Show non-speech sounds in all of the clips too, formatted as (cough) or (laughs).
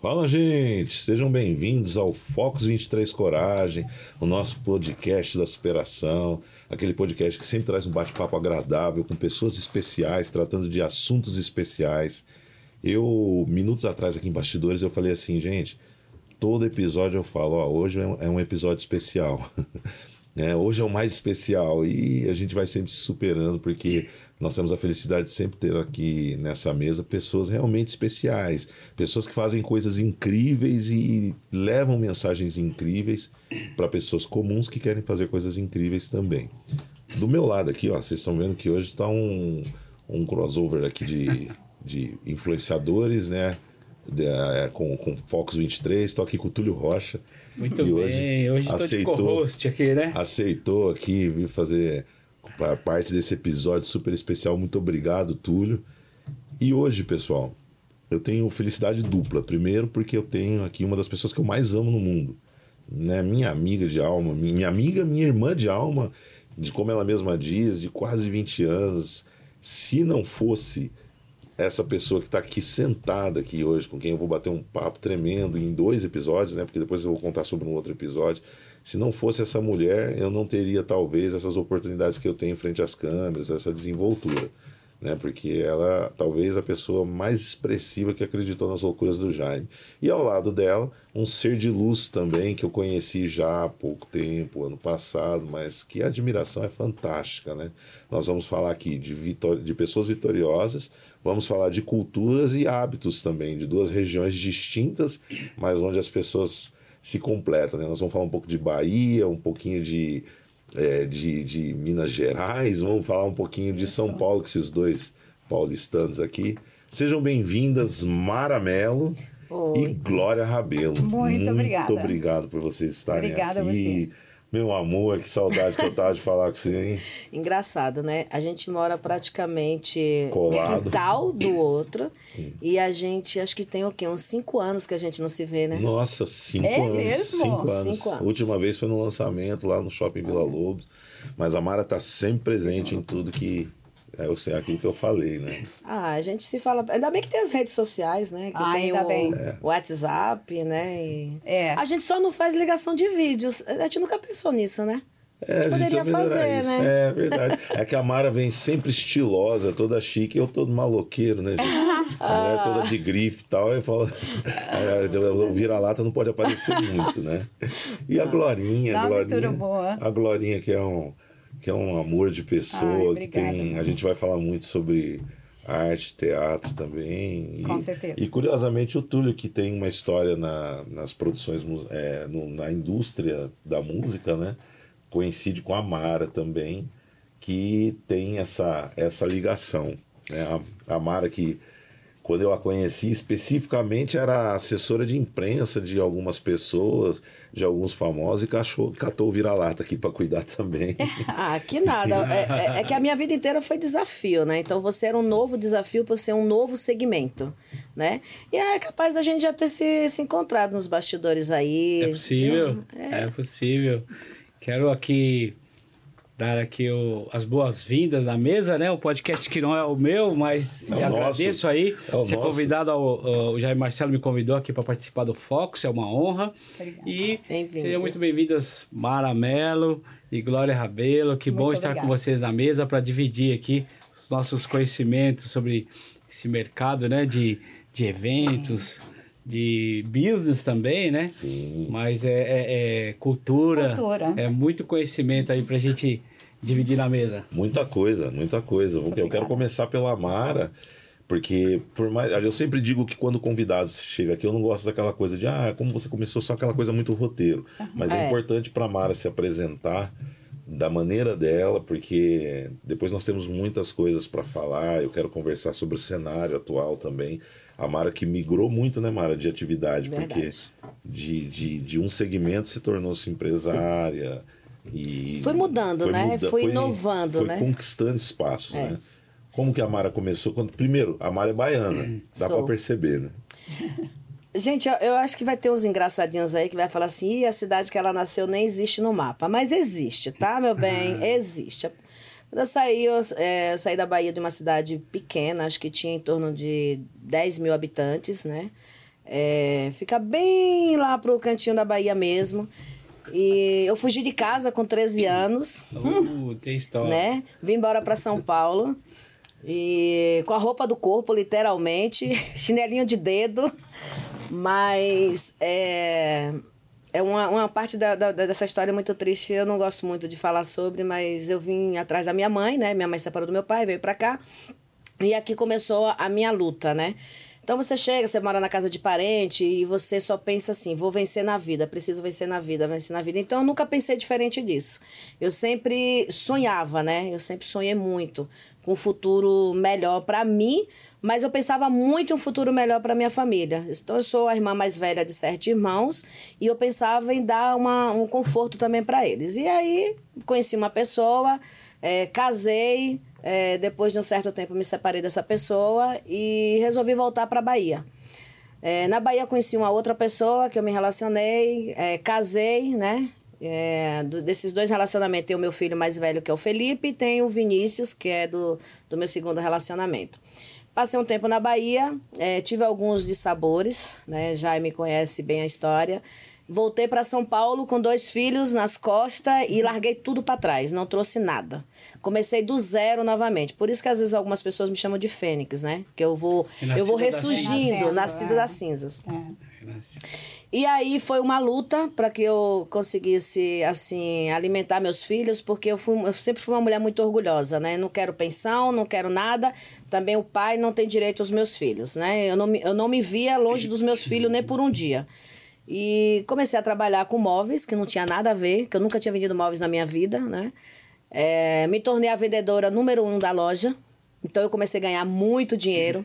Fala, gente! Sejam bem-vindos ao Focus 23 Coragem, o nosso podcast da superação, aquele podcast que sempre traz um bate-papo agradável com pessoas especiais, tratando de assuntos especiais. Eu, minutos atrás aqui em Bastidores, eu falei assim, gente, todo episódio eu falo, ó, hoje é um episódio especial. (laughs) É, hoje é o mais especial e a gente vai sempre se superando porque nós temos a felicidade de sempre ter aqui nessa mesa pessoas realmente especiais, pessoas que fazem coisas incríveis e levam mensagens incríveis para pessoas comuns que querem fazer coisas incríveis também. Do meu lado aqui, ó, vocês estão vendo que hoje está um, um crossover aqui de, de influenciadores, né? De, é, com, com Focus 23, estou aqui com o Túlio Rocha. Muito bem, hoje estou de co-host aqui, né? Aceitou aqui vir fazer parte desse episódio super especial. Muito obrigado, Túlio. E hoje, pessoal, eu tenho felicidade dupla. Primeiro, porque eu tenho aqui uma das pessoas que eu mais amo no mundo. Né? Minha amiga de alma, minha amiga, minha irmã de alma, de como ela mesma diz, de quase 20 anos. Se não fosse essa pessoa que está aqui sentada aqui hoje, com quem eu vou bater um papo tremendo em dois episódios, né? Porque depois eu vou contar sobre um outro episódio. Se não fosse essa mulher, eu não teria talvez essas oportunidades que eu tenho frente às câmeras, essa desenvoltura né? Porque ela talvez a pessoa mais expressiva que acreditou nas loucuras do Jaime. E ao lado dela, um ser de luz também que eu conheci já há pouco tempo, ano passado, mas que a admiração é fantástica, né? Nós vamos falar aqui de, vitor de pessoas vitoriosas, vamos falar de culturas e hábitos também, de duas regiões distintas, mas onde as pessoas se completam, né? Nós vamos falar um pouco de Bahia, um pouquinho de é, de, de Minas Gerais, vamos falar um pouquinho de São Paulo, com esses dois paulistanos aqui. Sejam bem-vindas, Mara Mello e Glória Rabelo. Muito, Muito obrigada. Muito obrigado por vocês estarem obrigada aqui. Obrigada a você. Meu amor, que saudade que eu tava de falar com você, hein? (laughs) Engraçado, né? A gente mora praticamente Colado. no quintal do outro. e a gente, acho que tem o quê? Uns cinco anos que a gente não se vê, né? Nossa, cinco é anos. Mesmo? Cinco anos. Cinco anos. Última vez foi no lançamento lá no Shopping Vila Lobos. Mas a Mara tá sempre presente em tudo que é sei aquilo que eu falei, né? (laughs) Ah, a gente se fala. Ainda bem que tem as redes sociais, né? Que ah, tem ainda o, bem. o WhatsApp, né? E é. A gente só não faz ligação de vídeos. A gente nunca pensou nisso, né? É, a gente poderia fazer, isso. né? É verdade. É que a Mara vem sempre estilosa, toda chique, eu todo maloqueiro, né, gente? (laughs) A mulher toda de grife e tal, eu falo. (laughs) O vira-lata não pode aparecer muito, né? E a Glorinha, Dá a uma Glorinha. boa. A Glorinha, que é um, que é um amor de pessoa, Ai, que tem. A gente vai falar muito sobre arte, teatro também. Com e, certeza. E curiosamente o Túlio, que tem uma história na, nas produções, é, no, na indústria da música, né? coincide com a Mara também, que tem essa, essa ligação. Né? A, a Mara que, quando eu a conheci especificamente, era assessora de imprensa de algumas pessoas, de alguns famosos, e cachou, catou o vira-lata aqui para cuidar também. (laughs) ah, que nada. É, é, é, que a minha vida inteira foi desafio, né? Então você era um novo desafio para ser um novo segmento, né? E é capaz da gente já ter se, se encontrado nos bastidores aí. É possível, é, é possível. Quero aqui dar aqui o, as boas-vindas na mesa, né? O podcast que não é o meu, mas é o agradeço nosso. aí. É ser nosso. convidado ao, ao, o Jair Marcelo me convidou aqui para participar do Focus, é uma honra. Obrigada. E sejam muito bem-vindas Mara Mello e Glória Rabelo. Que Muito bom estar obrigada. com vocês na mesa para dividir aqui os nossos conhecimentos sobre esse mercado, né? De, de eventos. De business também, né? Sim. Mas é, é, é cultura, Cultura. é muito conhecimento aí pra gente dividir na mesa. Muita coisa, muita coisa. eu quero obrigada. começar pela Mara, porque por mais. Eu sempre digo que quando o convidado chega aqui, eu não gosto daquela coisa de ah, como você começou, só aquela coisa muito roteiro. (laughs) Mas é, É. importante para Mara se apresentar da maneira dela, porque depois nós temos muitas coisas para falar. Eu quero conversar sobre o cenário atual também. A Mara que migrou muito, né, Mara, de atividade, porque Verdade. de, de, de um segmento se tornou-se empresária. E Foi mudando, né? muda- Foi inovando, foi né? conquistando espaço, É. né? Como que a Mara começou? Quando, primeiro, a Mara é baiana, (clears throat) dá para perceber, né? (laughs) Gente, eu, eu acho que vai ter uns engraçadinhos aí que vai falar assim: a cidade que ela nasceu nem existe no mapa. Mas existe, tá, meu bem? Existe. Quando eu saí, eu, é, eu saí da Bahia de uma cidade pequena, acho que tinha em torno de 10 mil habitantes, né? É, fica bem lá pro cantinho da Bahia mesmo. E eu fugi de casa com 13 anos. Uh, tem história. Né? Vim embora para São Paulo. E com a roupa do corpo, literalmente, (laughs) chinelinho de dedo. Mas é, é uma, uma parte da, da, dessa história muito triste. Eu não gosto muito de falar sobre, mas eu vim atrás da minha mãe, né? Minha mãe separou do meu pai, veio para cá. E aqui começou a minha luta, né? Então você chega, você mora na casa de parente e você só pensa assim: vou vencer na vida, preciso vencer na vida, vencer na vida. Então eu nunca pensei diferente disso. Eu sempre sonhava, né? Eu sempre sonhei muito com um futuro melhor para mim, mas eu pensava muito em um futuro melhor para minha família. Então eu sou a irmã mais velha de sete irmãos e eu pensava em dar uma, um conforto também para eles. E aí conheci uma pessoa, é, casei é, depois de um certo tempo, me separei dessa pessoa e resolvi voltar para a Bahia. É, na Bahia, conheci uma outra pessoa que eu me relacionei, é, casei, né? É, do, desses dois relacionamentos, tem o meu filho mais velho, que é o Felipe, e tem o Vinícius, que é do, do meu segundo relacionamento. Passei um tempo na Bahia, é, tive alguns dissabores, né? Já me conhece bem a história. Voltei para São Paulo com dois filhos nas costas e larguei tudo para trás, não trouxe nada. Comecei do zero novamente. Por isso que às vezes algumas pessoas me chamam de fênix, né? Que eu vou eu vou ressurgindo, nascido das cinzas. É. E aí foi uma luta para que eu conseguisse assim alimentar meus filhos, porque eu, fui, eu sempre fui uma mulher muito orgulhosa, né? Não quero pensão, não quero nada. Também o pai não tem direito aos meus filhos, né? Eu não, eu não me via longe dos meus filhos nem por um dia. E comecei a trabalhar com móveis, que não tinha nada a ver, que eu nunca tinha vendido móveis na minha vida, né? É, me tornei a vendedora número um da loja. Então eu comecei a ganhar muito dinheiro.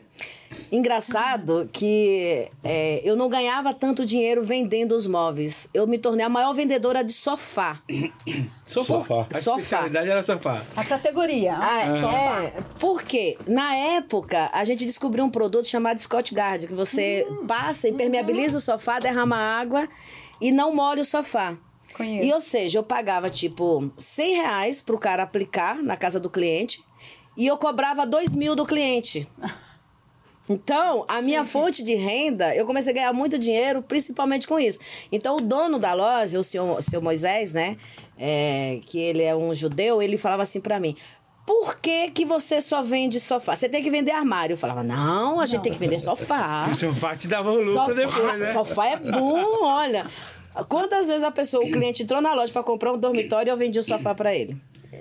Engraçado que é, eu não ganhava tanto dinheiro vendendo os móveis. Eu me tornei a maior vendedora de sofá. (coughs) Sofá. A sofá. especialidade era sofá. A categoria. Ah, uhum. É, porque na época a gente descobriu um produto chamado Scott Guard, que você uhum. passa, impermeabiliza uhum. o sofá, derrama água e não molha o sofá. Conheço. E ou seja, eu pagava tipo 100 reais pro cara aplicar na casa do cliente e eu cobrava 2 mil do cliente. Então, a minha fonte de renda, eu comecei a ganhar muito dinheiro, principalmente com isso. Então, o dono da loja, o senhor, o senhor Moisés, né? É, que ele é um judeu, ele falava assim para mim: por que, que você só vende sofá? Você tem que vender armário. Eu falava, não, a gente não. tem que vender sofá. O sofá te dava um lucro sofá, depois, né? Sofá é bom, olha. Quantas vezes a pessoa, o cliente entrou na loja para comprar um dormitório e eu vendi o sofá para ele?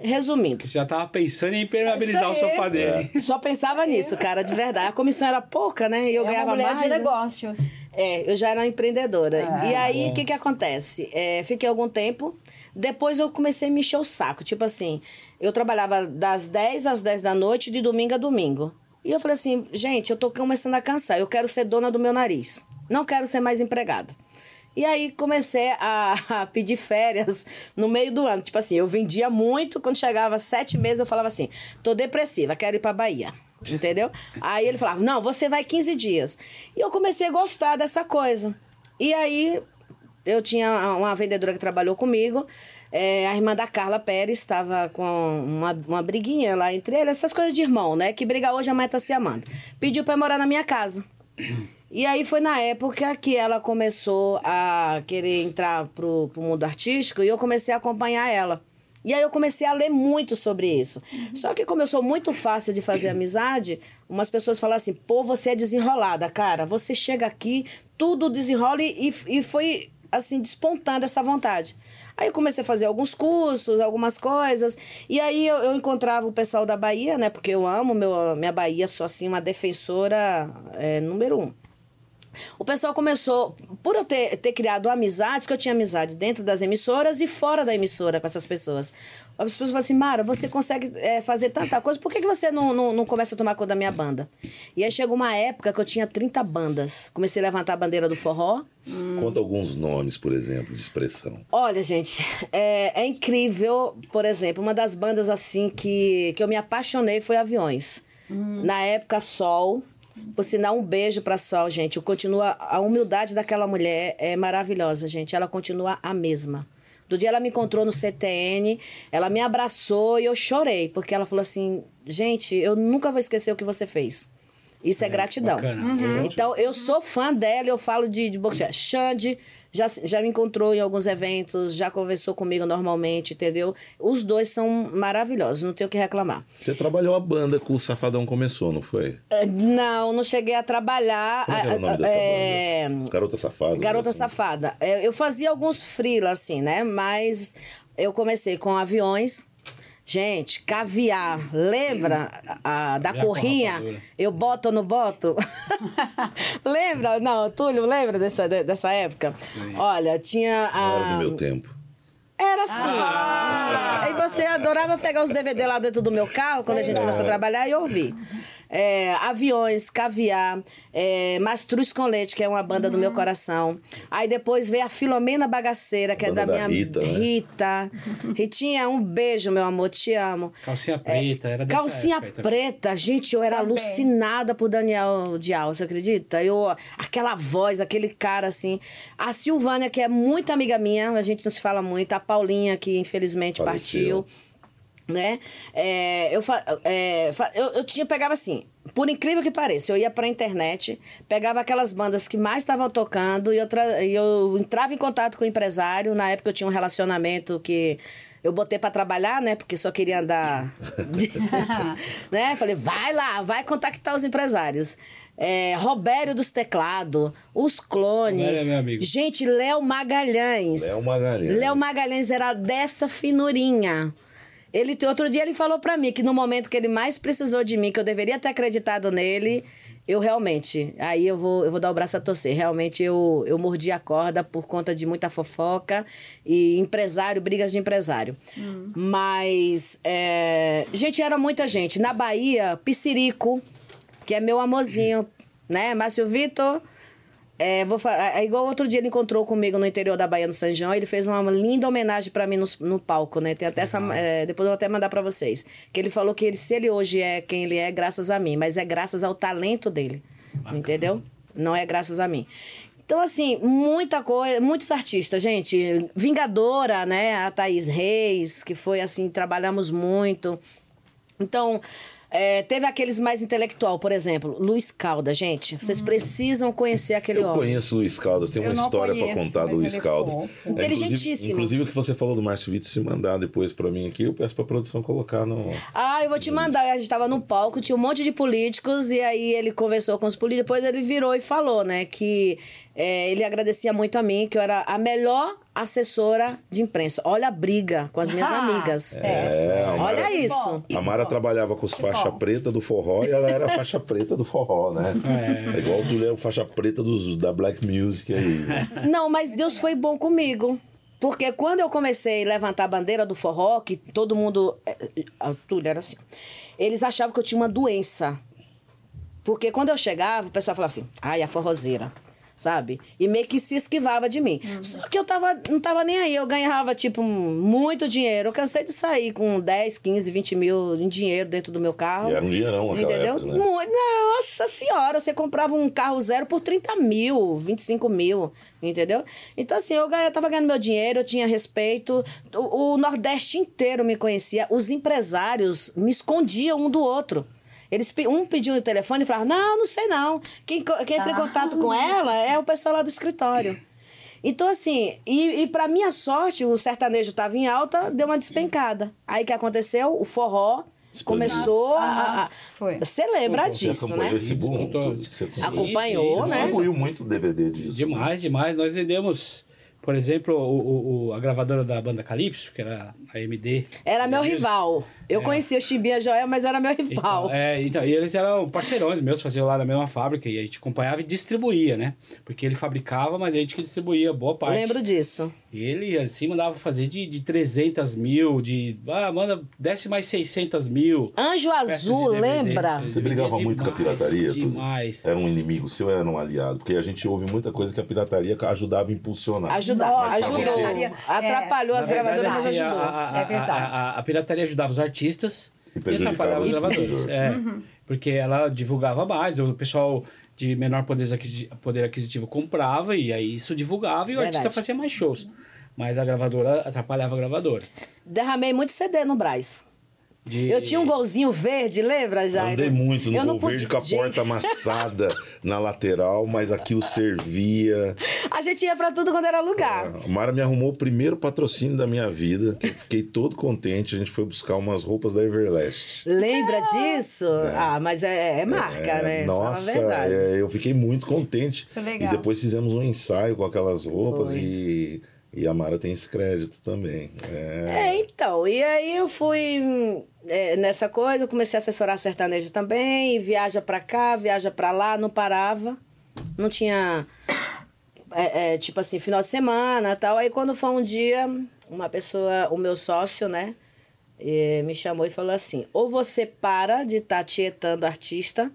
Resumindo. Já tava pensando em impermeabilizar o sofá dele. É. Só pensava nisso, cara, de verdade. A comissão era pouca, né? E eu é ganhava uma mais. de né? negócios. É, eu já era empreendedora. É, e aí, o que que acontece? É, fiquei algum tempo. Depois eu comecei a me encher o saco. Tipo assim, eu trabalhava das 10 às 10 da noite, de domingo a domingo. E eu falei assim, gente, eu tô começando a cansar. Eu quero ser dona do meu nariz. Não quero ser mais empregada. E aí comecei (laughs) a, pedir férias no meio do ano. Tipo assim, eu vendia muito, quando chegava sete meses eu falava assim, tô depressiva, quero ir pra Bahia. Entendeu? Aí ele falava, não, você vai 15 dias. E eu comecei a gostar dessa coisa. E aí eu tinha uma vendedora que trabalhou comigo, é, a irmã da Carla Pérez estava com uma, uma briguinha lá entre eles, essas coisas de irmão, né? Que briga hoje, a mãe tá se amando. Pediu pra morar na minha casa. E aí foi na época que ela começou a querer entrar pro, pro mundo artístico e eu comecei a acompanhar ela. E aí eu comecei a ler muito sobre isso. Uhum. Só que como eu sou muito fácil de fazer amizade, umas pessoas falam assim, pô, você é desenrolada, cara. Você chega aqui, tudo desenrola e, e foi, assim, despontando essa vontade. Aí eu comecei a fazer alguns cursos, algumas coisas. E aí eu, eu encontrava o pessoal da Bahia, né? Porque eu amo meu, minha Bahia, sou assim uma defensora é, número um. O pessoal começou, por eu ter, ter criado amizades, que eu tinha amizade dentro das emissoras e fora da emissora com essas pessoas. As pessoas falam assim, Mara, você consegue é, fazer tanta coisa, por que, que você não, não, não, começa a tomar conta da minha banda? E aí chegou uma época que eu tinha 30 bandas. Comecei a levantar a bandeira do forró. Hum. Conta alguns nomes, por exemplo, de expressão. Olha, gente, é, é incrível, por exemplo, uma das bandas assim que, que eu me apaixonei foi Aviões. Hum. Na época, Sol, por sinal, um beijo para Sol, gente. Continua, a humildade daquela mulher é maravilhosa, gente. Ela continua a mesma. Do dia ela me encontrou no CTN, ela me abraçou e eu chorei, porque ela falou assim: gente, eu nunca vou esquecer o que você fez. Isso é, gratidão. bacana. Uhum. Então, eu sou fã dela, eu falo de, de boxe. Xande já, já me encontrou em alguns eventos, já conversou comigo normalmente, entendeu? Os dois são maravilhosos, não tenho o que reclamar. Você trabalhou a banda que o Safadão começou, não foi? É, Não, não cheguei a trabalhar. Como é era o nome dessa É, banda? Garota Safada. Garota assim. Safada. É, Eu fazia alguns freela, assim, né? Mas eu comecei com aviões. Gente, caviar. Lembra a, da Caviar corrinha? Eu boto ou não boto? (laughs) lembra? Não, Túlio, lembra dessa, de- dessa época? Olha, tinha a... Era do meu tempo. Era assim. E você adorava pegar os DVD lá dentro do meu carro, quando a gente começou a trabalhar, e ouvir. É, aviões, caviar, é, Mastruz com Leite, que é uma banda do meu coração. Aí depois veio a Filomena Bagaceira, que é da, da minha Rita, né? Rita. Ritinha, um beijo, meu amor, te amo. Calcinha preta, era dessa Calcinha época preta, gente, eu era Também. alucinada por Daniel Dial, você acredita? Eu, aquela voz, aquele cara assim. A Silvânia, que é muito amiga minha, a gente não se fala muito, a Paulinha, que infelizmente Faleceu. partiu. Né? É, eu, é, eu, eu tinha, pegava assim, por incrível que pareça, eu ia pra internet, pegava aquelas bandas que mais estavam tocando e eu, e eu entrava em contato com o empresário. Na época eu tinha um relacionamento que eu botei pra trabalhar, né? Porque só queria andar. (laughs) (laughs) né? Falei, vai lá, vai contactar os empresários. É, Robério dos Teclados, os clones. É meu amigo. Gente, Léo Magalhães. Léo Magalhães. Léo Magalhães era dessa finurinha. Ele, outro dia ele falou pra mim que no momento que ele mais precisou de mim, que eu deveria ter acreditado nele, eu realmente, aí eu vou, eu vou dar o braço a torcer. Realmente eu, eu mordi a corda por conta de muita fofoca e empresário, brigas de empresário. Mas, é, gente, era muita gente. Na Bahia, Piscirico, que é meu amorzinho, né? Márcio Vitor. É, vou fa- é igual outro dia ele encontrou comigo no interior da Bahia, no São João. Ele fez uma linda homenagem pra mim no, no palco, né? Tem até essa. é, depois eu vou até mandar pra vocês. Que ele falou que ele, se ele hoje é quem ele é, é graças a mim, mas é graças ao talento dele. Entendeu? Não é graças a mim. Então, assim, muita coisa, muitos artistas, gente. Vingadora, né? A Thaís Reis, que foi assim, trabalhamos muito. Então, é, teve aqueles mais intelectual, por exemplo, Luiz Calda, gente. Vocês precisam conhecer aquele Eu homem. conheço o Luiz Caldas, tem uma Eu história pra conheço, contar do Luiz é Caldas. É, inclusive- Inteligentíssimo. Inclusive, o que você falou do Márcio Vitor, se mandar depois pra mim aqui, eu peço pra produção colocar no. Ah, eu vou te mandar. A gente tava no palco, tinha um monte de políticos, e aí ele conversou com os políticos, depois ele virou e falou, né, que é, ele agradecia muito a mim, que eu era a melhor assessora de imprensa. Olha a briga com as minhas Ah, amigas. É, a Mara, Olha isso. A Mara trabalhava com os faixa preta do forró e ela era a faixa preta do forró, né? É, igual tu é o faixa preta dos, da Black Music aí. Não, mas Deus foi bom comigo. Porque quando eu comecei a levantar a bandeira do forró, que todo mundo. é, é, Tudo era assim. Eles achavam que eu tinha uma doença. Porque quando eu chegava, o pessoal falava assim, ai, a forrozeira. Sabe? E meio que se esquivava de mim. Só que eu tava, não tava nem aí. Eu ganhava, tipo, muito dinheiro. Eu cansei de sair com 10, 15, 20 mil em dinheiro dentro do meu carro. E era um dinheirão naquela Entendeu? época, né? Muito- Nossa senhora, você comprava um carro zero por 30 mil, 25 mil, entendeu? Então, assim, eu ganha- tava ganhando meu dinheiro, eu tinha respeito. O, o Nordeste inteiro me conhecia. Os empresários me escondiam um do outro. Eles, um pediu o telefone e falava, não, não sei não. Quem, quem entra em contato com ela é o pessoal lá do escritório. Então, assim, e, e para minha sorte, o sertanejo estava em alta, deu uma despencada. Aí o que aconteceu? O forró Explodiu. começou a, a- Foi. Você lembra Você disso, acompanhou né? esse boom? Você Acompanhou, você né? distribuiu muito DVD disso. Demais, demais. Nós vendemos, por exemplo, o, o- o- a gravadora da banda Calypso, que era a MD. Era meu Eles- rival. Eu É. conhecia o Chimbinha Joel, mas era meu rival. Então, é, então, e eles eram parceirões meus, faziam lá na mesma fábrica e a gente acompanhava e distribuía, né? Porque ele fabricava, mas a gente que distribuía boa parte. Lembro disso. E ele, assim, mandava fazer de, de 300 mil, de. Ah, manda, desce mais 600 mil. Anjo Azul, lembra? Você brigava muito com a Demais, pirataria? tudo? Demais. Era um inimigo seu era um aliado? Porque a gente ouve muita coisa que a pirataria ajudava a impulsionar. Ajudou. a pirataria- Atrapalhou É, as gravadoras, mas ajudou. a, a- É verdade. A, a- a pirataria ajudava os artistas E e, atrapalhava o os gravadores. É, Porque ela divulgava mais, o pessoal de menor poder aquisitivo, poder aquisitivo comprava e aí isso divulgava e o Verdade. artista fazia mais shows. Mas a gravadora atrapalhava a gravadora. Derramei muito CD no Braz. De- Eu tinha um golzinho verde, lembra, Jairo? Andei muito no Eu não gol verde podia- com a porta amassada (laughs) na lateral, mas aquilo servia. A gente ia pra tudo quando era lugar. A Mara me arrumou o primeiro patrocínio da minha vida, que eu fiquei todo contente. A gente foi buscar umas roupas da Everlast. Lembra disso? Ah, mas é, é marca, É, né? Nossa, é, eu fiquei muito contente. Foi legal. E depois fizemos um ensaio com aquelas roupas Foi. e, e a Mara tem esse crédito também. É, É, então, e aí eu fui é, nessa coisa, comecei a assessorar sertanejo também, viaja pra cá, viaja pra lá, não parava, não tinha, é, é, tipo assim, final de semana tal. Aí quando foi um dia, uma pessoa, o meu sócio, né, eh, me chamou e falou assim, ou você para de estar tietando artista,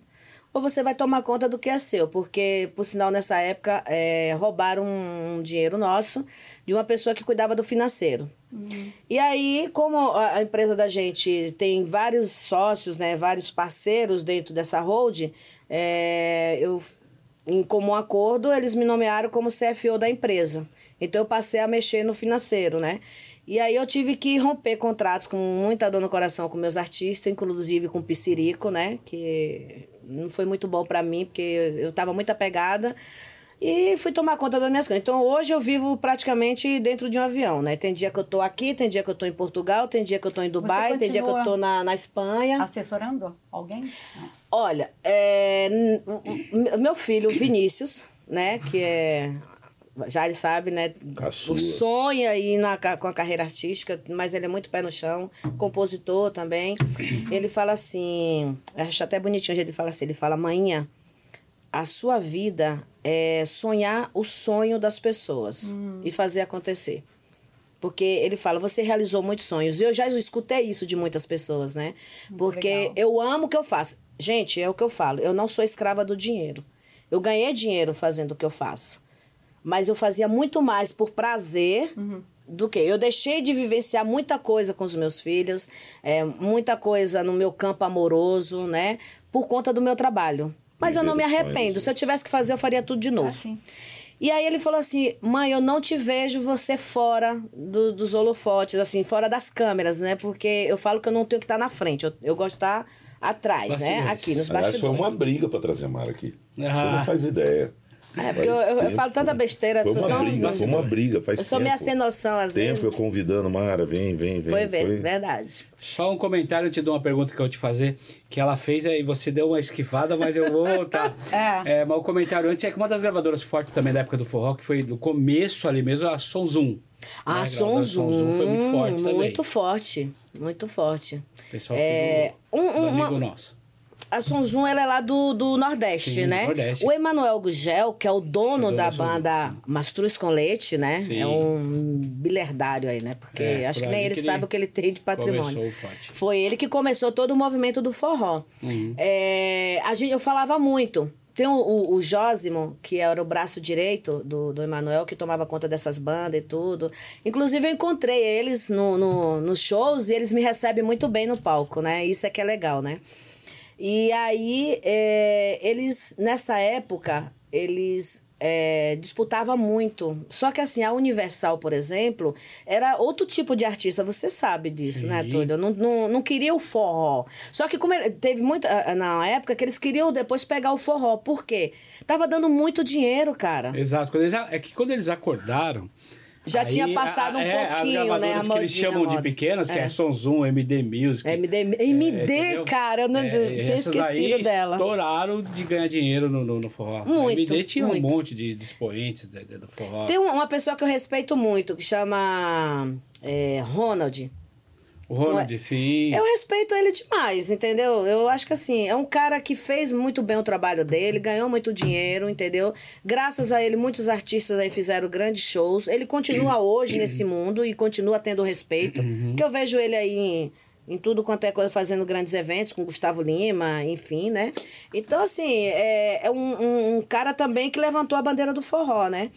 ou você vai tomar conta do que é seu, porque, por sinal, nessa época, é, roubaram um dinheiro nosso de uma pessoa que cuidava do financeiro. E aí, como a a empresa da gente tem vários sócios, né, vários parceiros dentro dessa hold, é, eu, em comum acordo, eles me nomearam como CFO da empresa. Então, eu passei a mexer no financeiro, né? E aí eu tive que romper contratos com muita dor no coração com meus artistas, inclusive com o Piscirico, né? Que não foi muito bom para mim, porque eu estava muito apegada. E fui tomar conta das minhas coisas. Então hoje eu vivo praticamente dentro de um avião, né? Tem dia que eu tô aqui, tem dia que eu tô em Portugal, tem dia que eu tô em Dubai, tem dia que eu tô na, na Espanha. Assessorando alguém? Olha, é, meu filho, Vinícius, né? Que é. Já ele sabe, né? Caçula. Sonho aí na, com a carreira artística, mas ele é muito pé no chão, compositor também. Ele fala assim, acho até bonitinho ele fala assim, ele fala, manhã, a sua vida é sonhar o sonho das pessoas e fazer acontecer. Porque ele fala, você realizou muitos sonhos. Eu já escutei isso de muitas pessoas, né? Porque legal. eu amo o que eu faço. Gente, é o que eu falo. Eu não sou escrava do dinheiro. Eu ganhei dinheiro fazendo o que eu faço. Mas eu fazia muito mais por prazer do que. Eu deixei de vivenciar muita coisa com os meus filhos, é, muita coisa no meu campo amoroso, né? Por conta do meu trabalho. Mas eu não me arrependo. Se eu tivesse que fazer, eu faria tudo de novo. Ah, sim. E aí ele falou assim: mãe, eu não te vejo você fora do- dos holofotes, assim, fora das câmeras, né? Porque eu falo que eu não tenho que estar na frente, eu, eu gosto de estar atrás, né? Bastidores. Aqui, nos Aliás, foi bastidores. uma briga pra trazer a Mara aqui. Você Ah. não faz ideia. É, porque eu, eu- eu Tempo. falo tanta besteira. Foi uma tão- briga, foi uma briga. Faz Eu sou tempo. meio sem noção, às tempo vezes. eu convidando, Mara, vem, vem, vem. Foi, ver, verdade. Só um comentário antes de uma pergunta que eu te fazer, que ela fez aí, você deu uma esquivada, mas eu vou voltar. (laughs) É. mas o comentário antes é que uma das gravadoras fortes também da época do forró, que foi no começo ali mesmo, a Som Zoom. Ah, Né, a Som gravadora Zoom. Som foi muito forte também. Muito forte, muito forte. Pessoal É, do, um- do uma- amigo nosso. A Sonzum, ela é lá do, do Nordeste, Sim, né? Nordeste. O Emanuel Gugel, que é o dono o dono da banda Mastruz com Leite, né? Sim. É um bilhardário aí, né? Porque É, acho que nem ele que sabe ele o que ele tem de patrimônio. Foi ele que começou todo o movimento do forró. Uhum. É, a gente, eu falava muito. Tem o, o, o Jósimo, que era o braço direito do, do Emanuel, que tomava conta dessas bandas e tudo. Inclusive, eu encontrei eles no, no, nos shows e eles me recebem muito bem no palco, né? Isso é que é legal, né? E aí, é, eles, nessa época, eles é, disputavam muito. Só que assim, a Universal, por exemplo, era outro tipo de artista, você sabe disso, né, Sim. Túlio? Não, não, não queria o forró. Só que como ele- teve muita. Na época que eles queriam depois pegar o forró. Por quê? Tava dando muito dinheiro, cara. Exato. Eles, é que quando eles acordaram. Já aí tinha passado um é, pouquinho, as né? A que eles chamam a de pequenas, que é, É. Som Zoom, MD Music. MD, MD entendeu? cara, eu não, É, tinha esquecido dela. estouraram de ganhar dinheiro no, no, no forró. Muito, a MD tinha muito. um monte de, de expoentes do forró. Tem um- uma pessoa que eu respeito muito, que chama é, Ronald. O Ronald, sim. Eu respeito ele demais, entendeu? Eu acho que assim, é um cara que fez muito bem o trabalho dele, ganhou muito dinheiro, entendeu? Graças a ele, muitos artistas aí fizeram grandes shows. Ele continua hoje nesse mundo e continua tendo respeito. Porque eu vejo ele aí em, em tudo quanto é coisa, fazendo grandes eventos com Gustavo Lima, enfim, né? Então, assim, é, é um, um- um cara também que levantou a bandeira do forró, né?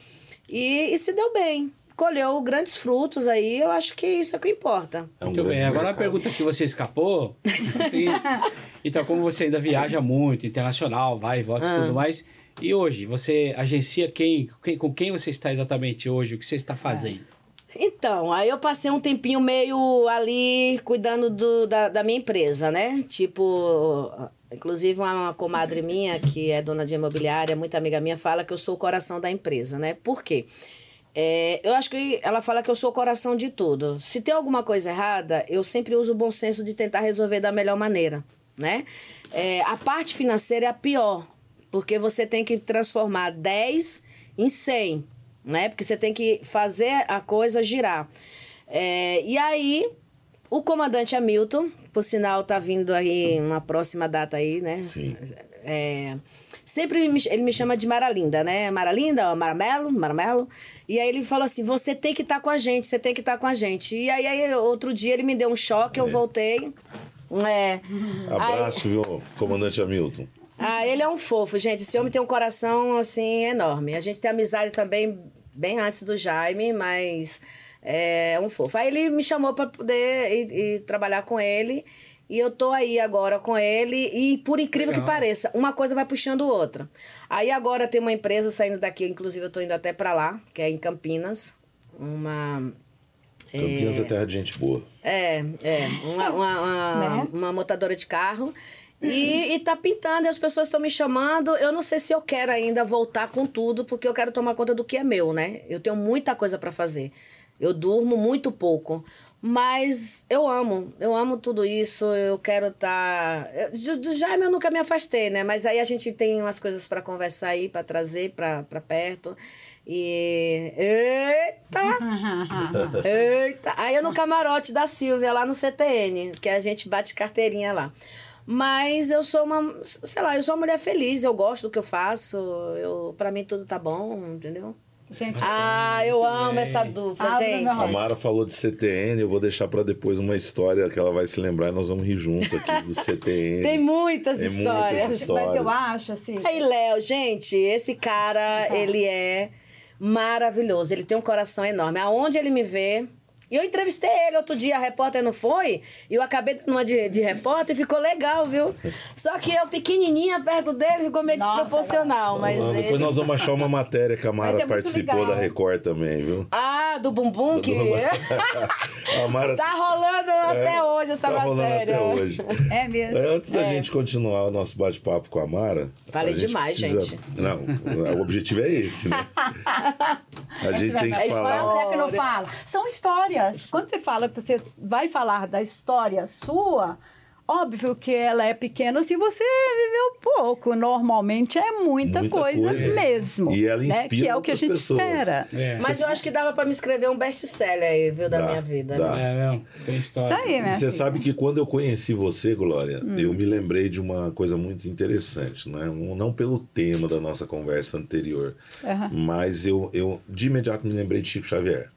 E, e se deu bem. Colheu grandes frutos aí, eu acho que isso é o que importa. É um Muito bem, agora a mercado. pergunta que você escapou. é seguinte. (laughs) então, como você ainda viaja muito, internacional, vai e volta e Ah. tudo mais. E hoje, você agencia quem, quem? Com quem você está exatamente hoje? O que você está fazendo? Então, aí eu passei um tempinho meio ali cuidando do, da, da minha empresa, né? Tipo, inclusive uma comadre minha, que é dona de imobiliária, muito amiga minha, fala que eu sou o coração da empresa, né? Por quê? É, eu acho que ela fala que eu sou o coração de tudo. Se tem alguma coisa errada, eu sempre uso o bom senso de tentar resolver da melhor maneira, né? É, a parte financeira é a pior, porque você tem que transformar 10 em 100, né? Porque você tem que fazer a coisa girar. É, e aí, o comandante Hamilton, por sinal, tá vindo aí uma próxima data aí, né? Sim. É, sempre ele me, ele me chama de Maralinda, né? Maralinda, Maramelo, Maramelo. E aí ele falou assim: você tem que estar tá com a gente, você tem que estar tá com a gente. E aí, aí, outro dia ele me deu um choque, eu voltei. É. Abraço, aí, viu, comandante Hamilton. Ah, ele é um fofo, gente. Esse homem tem um coração, assim, enorme. A gente tem amizade também bem antes do Jaime, mas é um fofo. Aí ele me chamou para poder ir, ir, trabalhar com ele. E eu tô aí agora com ele. E por incrível Legal. que pareça, uma coisa vai puxando outra. Aí agora tem uma empresa saindo daqui, inclusive eu tô indo até para lá, que é em Campinas. Uma. Campinas é, é terra de gente boa. É, é. Uma, uma, uma, (laughs) né? uma montadora de carro. E, e tá pintando, e as pessoas estão me chamando. Eu não sei se eu quero ainda voltar com tudo, porque eu quero tomar conta do que é meu, né? Eu tenho muita coisa para fazer. Eu durmo muito pouco. Mas eu amo, eu amo tudo isso, eu quero estar. Tá... Do Jaime eu nunca me afastei, né? Mas aí a gente tem umas coisas para conversar aí, para trazer para perto. E. Eita! (laughs) Eita! Aí eu no camarote da Silvia, lá no CTN, que a gente bate carteirinha lá. Mas eu sou uma, sei lá, eu sou uma mulher feliz, eu gosto do que eu faço, eu, para mim tudo tá bom, entendeu? Gente, ah, eu amo bem. essa dupla, ah, gente. A Mara falou de CTN, eu vou deixar para depois uma história que ela vai se lembrar e nós vamos rir junto aqui do CTN. Tem muitas, Tem histórias. muitas histórias. Mas eu acho assim. Aí, Léo, gente, esse cara, ah. ele é maravilhoso. Ele tem um coração enorme. Aonde ele me vê, e eu entrevistei ele outro dia, a repórter não foi, e eu acabei dando uma de, de repórter e ficou legal, viu? Só que eu, pequenininha, perto dele, ficou meio Nossa, desproporcional. Mas ah, ele... Depois nós vamos achar uma matéria que a Mara é participou da Record também, viu? Ah, do Bumbum, que... (laughs) a Mara... Tá rolando é, até hoje essa tá matéria. rolando até hoje. É mesmo. Antes da é. gente continuar o nosso bate-papo com a Mara... Falei demais, precisa... gente. Não, o objetivo é esse, né? (laughs) A gente tem que é falar... É mulher que não fala. São histórias histórias. Quando você fala que você vai falar da história sua, Óbvio que ela é pequena se você viveu pouco. Normalmente é muita, muita coisa, coisa, mesmo. E ela inspira né? Que é o que a gente pessoas. espera. É. Mas eu acho que dava para me escrever um best-seller aí, viu, da dá, minha vida. Dá. Né? É, não. Tem história. Isso aí, Você sabe que quando eu conheci você, Glória, hum. eu me lembrei de uma coisa muito interessante. Né? Não pelo tema da nossa conversa anterior, uhum. mas eu, eu de imediato me lembrei de Chico Xavier.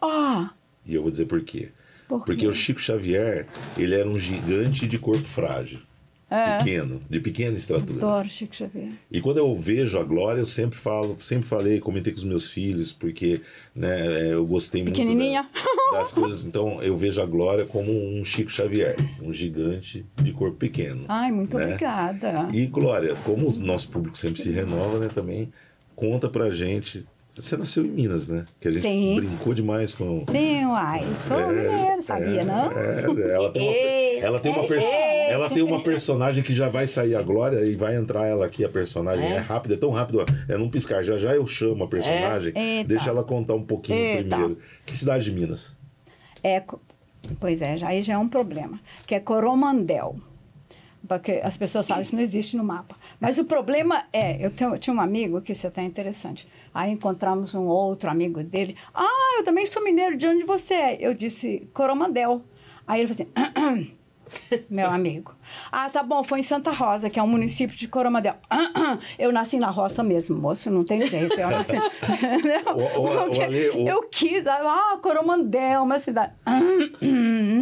Ah! Oh. E eu vou dizer por quê. Por quê? Porque o Chico Xavier, ele era um gigante de corpo frágil. É. Pequeno, de pequena estatura. Adoro Chico Xavier. E quando eu vejo a Glória, eu sempre falo, sempre falei, comentei com os meus filhos, porque né, eu gostei muito da, das coisas. Então eu vejo a Glória como um Chico Xavier, um gigante de corpo pequeno. Ai, muito né? obrigada. E Glória, como o nosso público sempre se renova, né, também conta pra gente você nasceu em Minas, né? Que a gente Sim. brincou demais com. Sim, uai. Sou é, mineiro, sabia, é, não? É, ela tem uma, ela tem uma, perso ela tem uma personagem que já vai sair a Glória e vai entrar ela aqui, a personagem. É, é rápida, é tão rápido. É não piscar. Já já eu chamo a personagem. É? Deixa ela contar um pouquinho primeiro. Que cidade de Minas? É, pois é, já, aí já é um problema. Que é Coromandel porque as pessoas sabem isso não existe no mapa. Mas o problema é, eu, tenho, eu tinha um amigo que isso é até interessante. Aí encontramos um outro amigo dele. Ah, eu também sou mineiro, de onde você é? Eu disse, Coromandel. Aí ele falou assim, (clears throat) meu amigo. Ah, tá bom, foi em Santa Rosa, que é um município de Coromadel. (clears throat) Eu nasci na roça mesmo, moço, não tem jeito. Eu nasci. (laughs) o, o, o, eu quis, ah, Coromandel, uma cidade. (clears throat)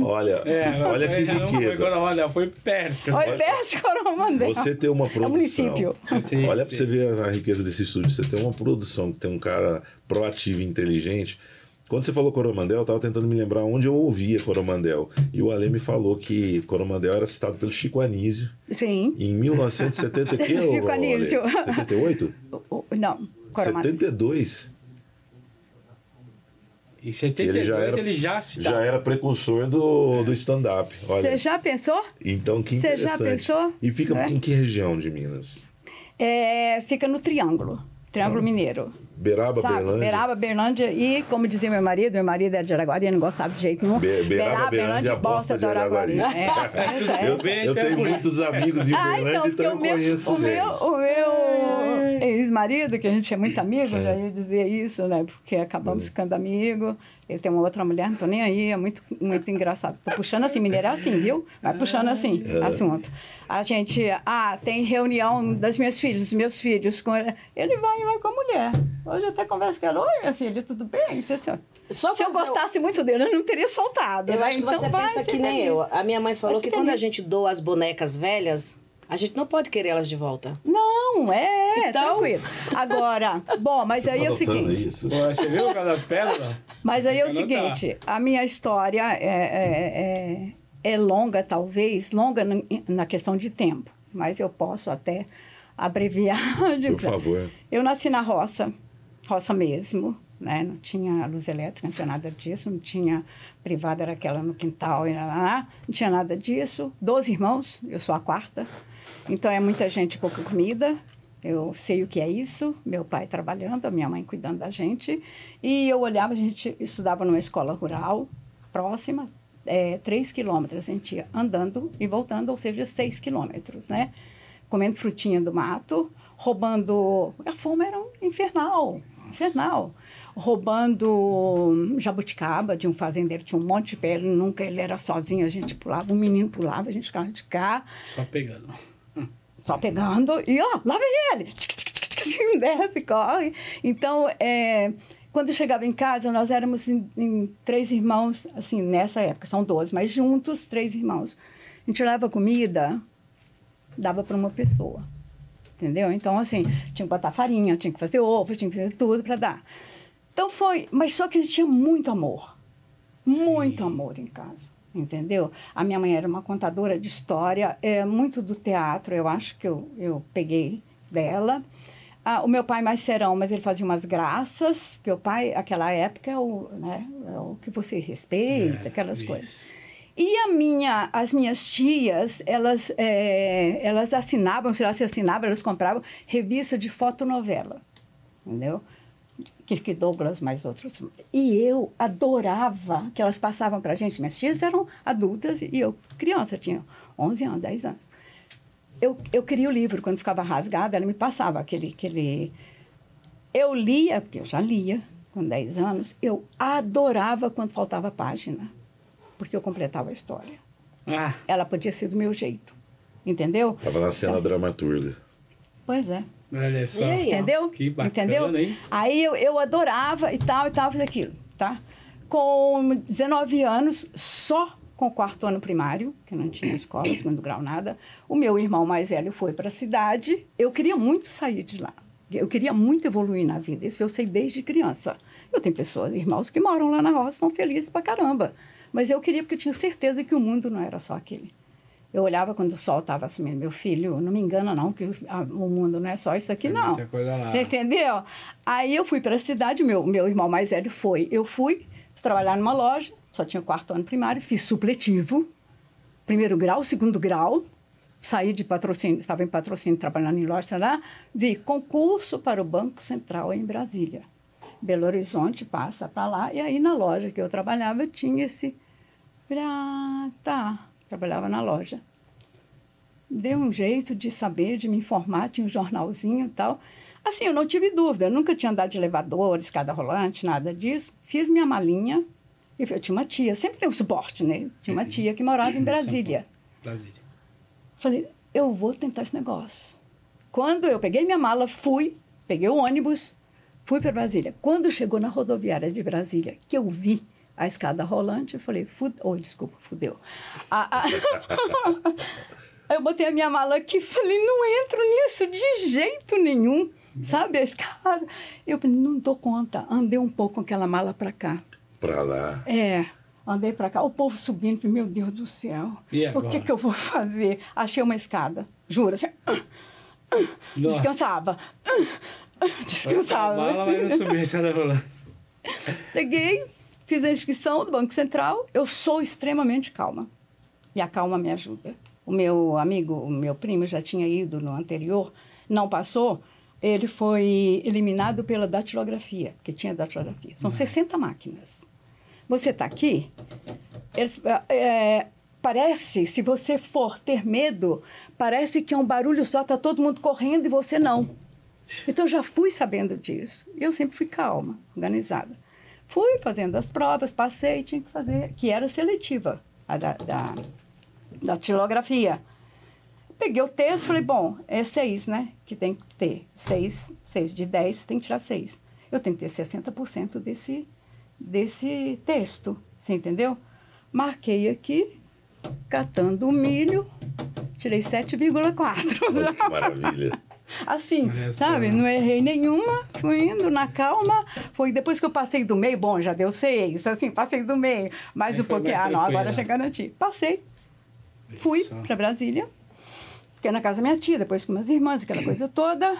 olha, é, olha que riqueza. Não foi Coromandel, foi perto. Foi perto de Coromandel. Você tem uma produção. É município. Sim, olha para você ver a riqueza desse estúdio. Você tem uma produção que tem um cara proativo e inteligente quando você falou Coromandel, eu estava tentando me lembrar onde eu ouvia Coromandel. E o Ale me falou que Coromandel era citado pelo Chico Anísio. Sim. Em 1970 que (laughs) Chico Anísio. 78? (laughs) Não, Coromandel. 72. Em 72 Ele já era- ele já se Já era precursor do, do stand-up. Você já pensou? Então, que Você já interessante. pensou? E fica É. em que região de Minas? É, fica no Triângulo, Triângulo Mineiro. Beraba, Sabe? Berlândia? Beraba, Berlândia e, como dizia meu marido, meu marido é de Araguari, ele não gostava de jeito nenhum. Be- Beraba, Berlândia, bosta de Araguari. É, essa, (laughs) essa. Eu Eu tenho Então, muitos amigos em Ah, Berlândia, então, então, porque eu o meu, conheço o bem. meu, o meu ex-marido, que a gente é muito amigo, já ia dizer isso, né? Porque acabamos ficando amigos. Ele tem uma outra mulher, não tô nem aí, é muito, muito engraçado. Tô puxando assim, mineiro é assim, viu? Vai puxando assim, assunto. A gente, ah, tem reunião das minhas filhas, dos meus filhos. Com ele, ele vai e vai com a mulher. Hoje eu até converso com ela, oi, minha filha, tudo bem? Se, se, Só se eu gostasse muito dele, eu não teria soltado. Eu né? acho que Então você pensa que nem feliz. eu. A minha mãe falou que quando a gente doa as bonecas velhas, a gente não pode querer elas de volta. Não, é, Então- tranquilo. Agora, bom, mas aí é o Tá seguinte. isso? Pô, você viu cada pérola? Mas aí é o seguinte, a minha história é, é, é longa, talvez, longa na, questão de tempo, mas eu posso até abreviar. (laughs) de- Por favor. Eu nasci na roça, roça mesmo, né? Não tinha luz elétrica, não tinha nada disso, não tinha privada, era aquela no quintal, e lá, lá, lá, não tinha nada disso. Doze irmãos, eu sou a quarta, então é muita gente, pouca comida. Eu sei o que é isso, meu pai trabalhando, a minha mãe cuidando da gente. E eu olhava, a gente estudava numa escola rural próxima, é, três quilômetros, a gente ia andando e voltando, ou seja, seis quilômetros, né? Comendo frutinha do mato, roubando... A fome era um infernal, infernal. Roubando jabuticaba de um fazendeiro, tinha um monte de pé, ele nunca ele era sozinho, a gente pulava, um menino pulava, a gente ficava de cá, Só pegando. Só pegando e ó, lá vem ele, Tic, tic, tic, tic, tic, (laughs) desce, corre. Então, é, quando eu chegava em casa, nós éramos em, em três irmãos, assim, nessa época, são 12, mas juntos, três irmãos. A gente leva comida, dava para uma pessoa, entendeu? Então, assim, tinha que botar farinha, tinha que fazer ovo, tinha que fazer tudo para dar. Então foi, mas só que a gente tinha muito amor, muito amor em casa, entendeu? A minha mãe era uma contadora de história, é, muito do teatro, eu acho que eu, eu peguei dela. Ah, o meu pai mais serão, mas ele fazia umas graças, porque o pai, aquela época, é o, né, é o que você respeita, É, aquelas isso. coisas. E a minha, as minhas tias, elas, é, elas assinavam, sei lá se assinavam, elas compravam revista de fotonovela, entendeu? Kirk Douglas, mais outros. E eu adorava que elas passavam para a gente. Minhas tias eram adultas e eu criança, tinha 11 anos, 10 anos. Eu, eu queria o livro, quando ficava rasgado, ela me passava aquele, aquele... Eu lia, porque eu já lia com 10 anos, eu adorava quando faltava página, porque eu completava a história. Ah, Ela podia ser do meu jeito, entendeu? Tava na cena dramaturga. Pois é. Olha só. E aí? Entendeu? Que bacana, Entendeu? hein? Aí eu, eu adorava e tal, e tal, fiz aquilo, tá? Com 19 anos, só com o quarto ano primário, que não tinha escola, segundo grau, nada, o meu irmão mais velho foi para a cidade. Eu queria muito sair de lá. Eu queria muito evoluir na vida. Isso eu sei desde criança. Eu tenho pessoas, irmãos, que moram lá na roça, estão felizes pra caramba. Mas eu queria porque eu tinha certeza que o mundo não era só aquele. Eu olhava quando o sol estava assumindo. Meu filho, não me engana não, que a- o mundo não é só isso aqui, Tem não. muita coisa lá. Entendeu? Aí eu fui para a cidade, meu, meu irmão mais velho foi. Eu fui trabalhar numa loja, só tinha quarto ano primário, fiz supletivo, primeiro grau, segundo grau, saí de patrocínio, estava em patrocínio trabalhando em loja lá, vi concurso para o Banco Central em Brasília. Belo Horizonte passa para lá, e aí na loja que eu trabalhava tinha esse. Falei, ah, tá. Trabalhava na loja. Dei um jeito de saber, de me informar, tinha um jornalzinho e tal. Assim, eu não tive dúvida, eu nunca tinha andado de elevador, escada rolante, nada disso. Fiz minha malinha, e eu tinha uma tia, sempre tem um suporte, né? Tinha uma tia que morava em Brasília. Brasília. Falei, eu vou tentar esse negócio. Quando eu peguei minha mala, fui, peguei o ônibus, fui para Brasília. Quando chegou na rodoviária de Brasília, que eu vi a escada rolante, eu falei, fudeu. Oh, desculpa, fudeu. Ah. Aí (laughs) eu botei a minha mala aqui e falei, não entro nisso de jeito nenhum. Sabe, a escada. Eu falei, não dou conta. Andei um pouco com aquela mala para cá. Pra lá. É, andei para cá, o povo subindo, falei, meu Deus do céu, E o que, que eu vou fazer? Achei uma escada, juro, assim, Nossa. descansava, A descansava. bala vai não subir, essa da rolando. (laughs) Peguei, fiz a inscrição do Banco Central, eu sou extremamente calma. E a calma me ajuda. O meu amigo, o meu primo já tinha ido no anterior, não passou, ele foi eliminado pela datilografia, que tinha datilografia. São 60 máquinas. Você está aqui, ele, é, parece, se você for ter medo, parece que é um barulho só, está todo mundo correndo e você não. Então, já fui sabendo disso. E eu sempre fui calma, organizada. Fui fazendo as provas, passei, tinha que fazer, que era seletiva, a da, da, da tilografia. Peguei o texto falei, bom, é seis, né? Que tem que ter. Seis, seis de dez, tem que tirar seis. Eu tenho que ter 60% desse, desse texto, você entendeu? Marquei aqui, catando o milho, tirei 7,4. Que maravilha. Assim, sabe? Não errei nenhuma, fui indo na calma. Foi depois que eu passei do meio, bom, já deu seis, assim, passei do meio. Mas o pouquinho, ah, não, agora tranquila. chegando a ti. Passei, fui Só. para Brasília, fiquei na casa da minha tia, depois com minhas irmãs, aquela coisa toda.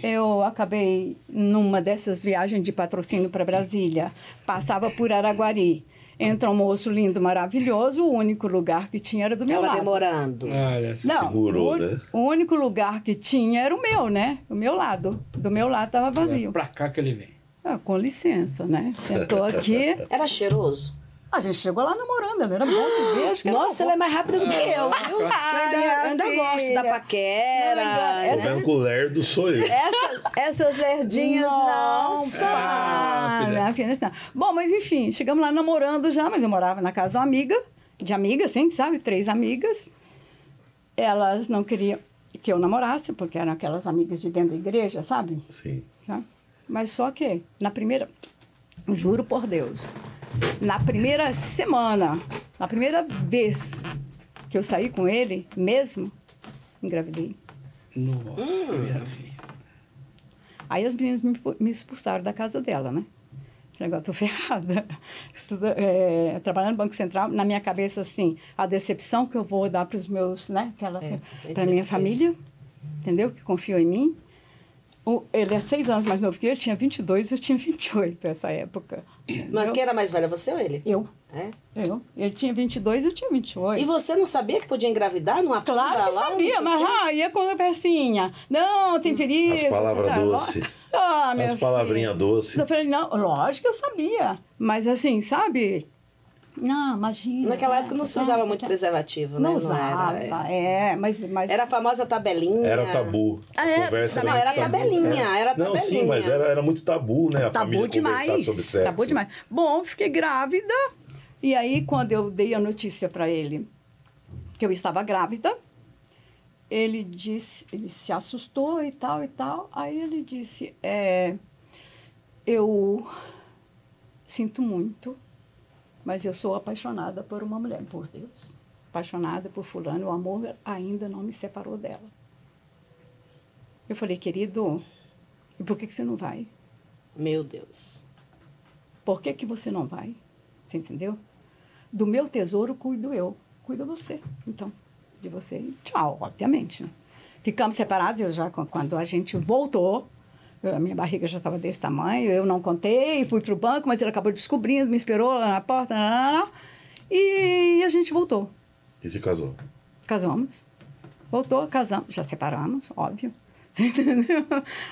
Eu acabei numa dessas viagens de patrocínio para Brasília, passava por Araguari. Entra um moço lindo, maravilhoso, o único lugar que tinha era do meu Tava lado. demorando. Olha só. Não, Segurou, o, né? o único lugar que tinha era o meu, né? O meu lado. Do meu lado estava vazio. Pra cá que ele vem. Ah, com licença, né? Sentou aqui. Era cheiroso? A gente chegou lá namorando, ela era bom de beijo. que Nossa, ela é mais rápida do que eu, viu? Ah, Eu ainda, ainda gosto da paquera. Vendo que o lerdo sou eu. Essas, essas lerdinhas Nossa! não. Assim, não. Bom, mas enfim, chegamos lá namorando já, mas eu morava na casa de uma amiga, de amiga, assim, sabe? Três amigas. Elas não queriam que eu namorasse, porque eram aquelas amigas de dentro da igreja, sabe? Sim. Tá? Mas só que, na primeira, juro por Deus, na primeira semana, na primeira vez que eu saí com ele, mesmo, engravidei. Nossa, primeira vez. Aí as meninas me, me expulsaram da casa dela, né? Falei, agora tô (laughs) ferrada. Estuda, é, trabalhando no Banco Central, na minha cabeça, assim, a decepção que eu vou dar para os meus, né? Aquela, É, a gente para minha família, entendeu? Que confiou em mim. O- ele é seis anos mais novo que eu, ele tinha 22, eu tinha 28 nessa época. Mas entendeu? quem era mais velha, você ou ele? Eu. É? Eu. Ele tinha 22, eu tinha 28. E você não sabia que podia engravidar numa Claro que lá, sabia, mas ah, ia com a conversinha. Não, tem perigo. As palavras doces. Ah, minha As palavrinhas doces. Eu falei, não, lógico que eu sabia. Mas assim, sabe? Não, imagina. Naquela época não se usava muito Não preservativo, né? Não usava, era, é. mas, mas... era a famosa tabelinha. Era tabu. A Ah, é? conversa Não, era tabu. tabelinha, era Não, sim, tabelinha. mas era, era muito tabu, né? A Tabu família demais. conversar sobre sexo. Tabu demais. Bom, fiquei grávida. E aí, quando eu dei a notícia para ele que eu estava grávida, ele disse, ele se assustou e tal e tal. Aí ele disse, é, eu sinto muito, mas eu sou apaixonada por uma mulher, por Deus. Apaixonada por fulano, o amor ainda não me separou dela. Eu falei, querido, e por que, que você não vai? Meu Deus. Por que, que você não vai? Você entendeu? Do meu tesouro cuido eu. Cuida você. Então, de você. Tchau, obviamente. Né? Ficamos separados. Eu já, quando a gente voltou, a minha barriga já estava desse tamanho. Eu não contei, fui para o banco, mas ele acabou descobrindo, me esperou lá na porta. lá, lá, lá, e a gente voltou. E se casou. Casamos. Voltou, casamos. Já separamos, óbvio. Você (laughs) entendeu?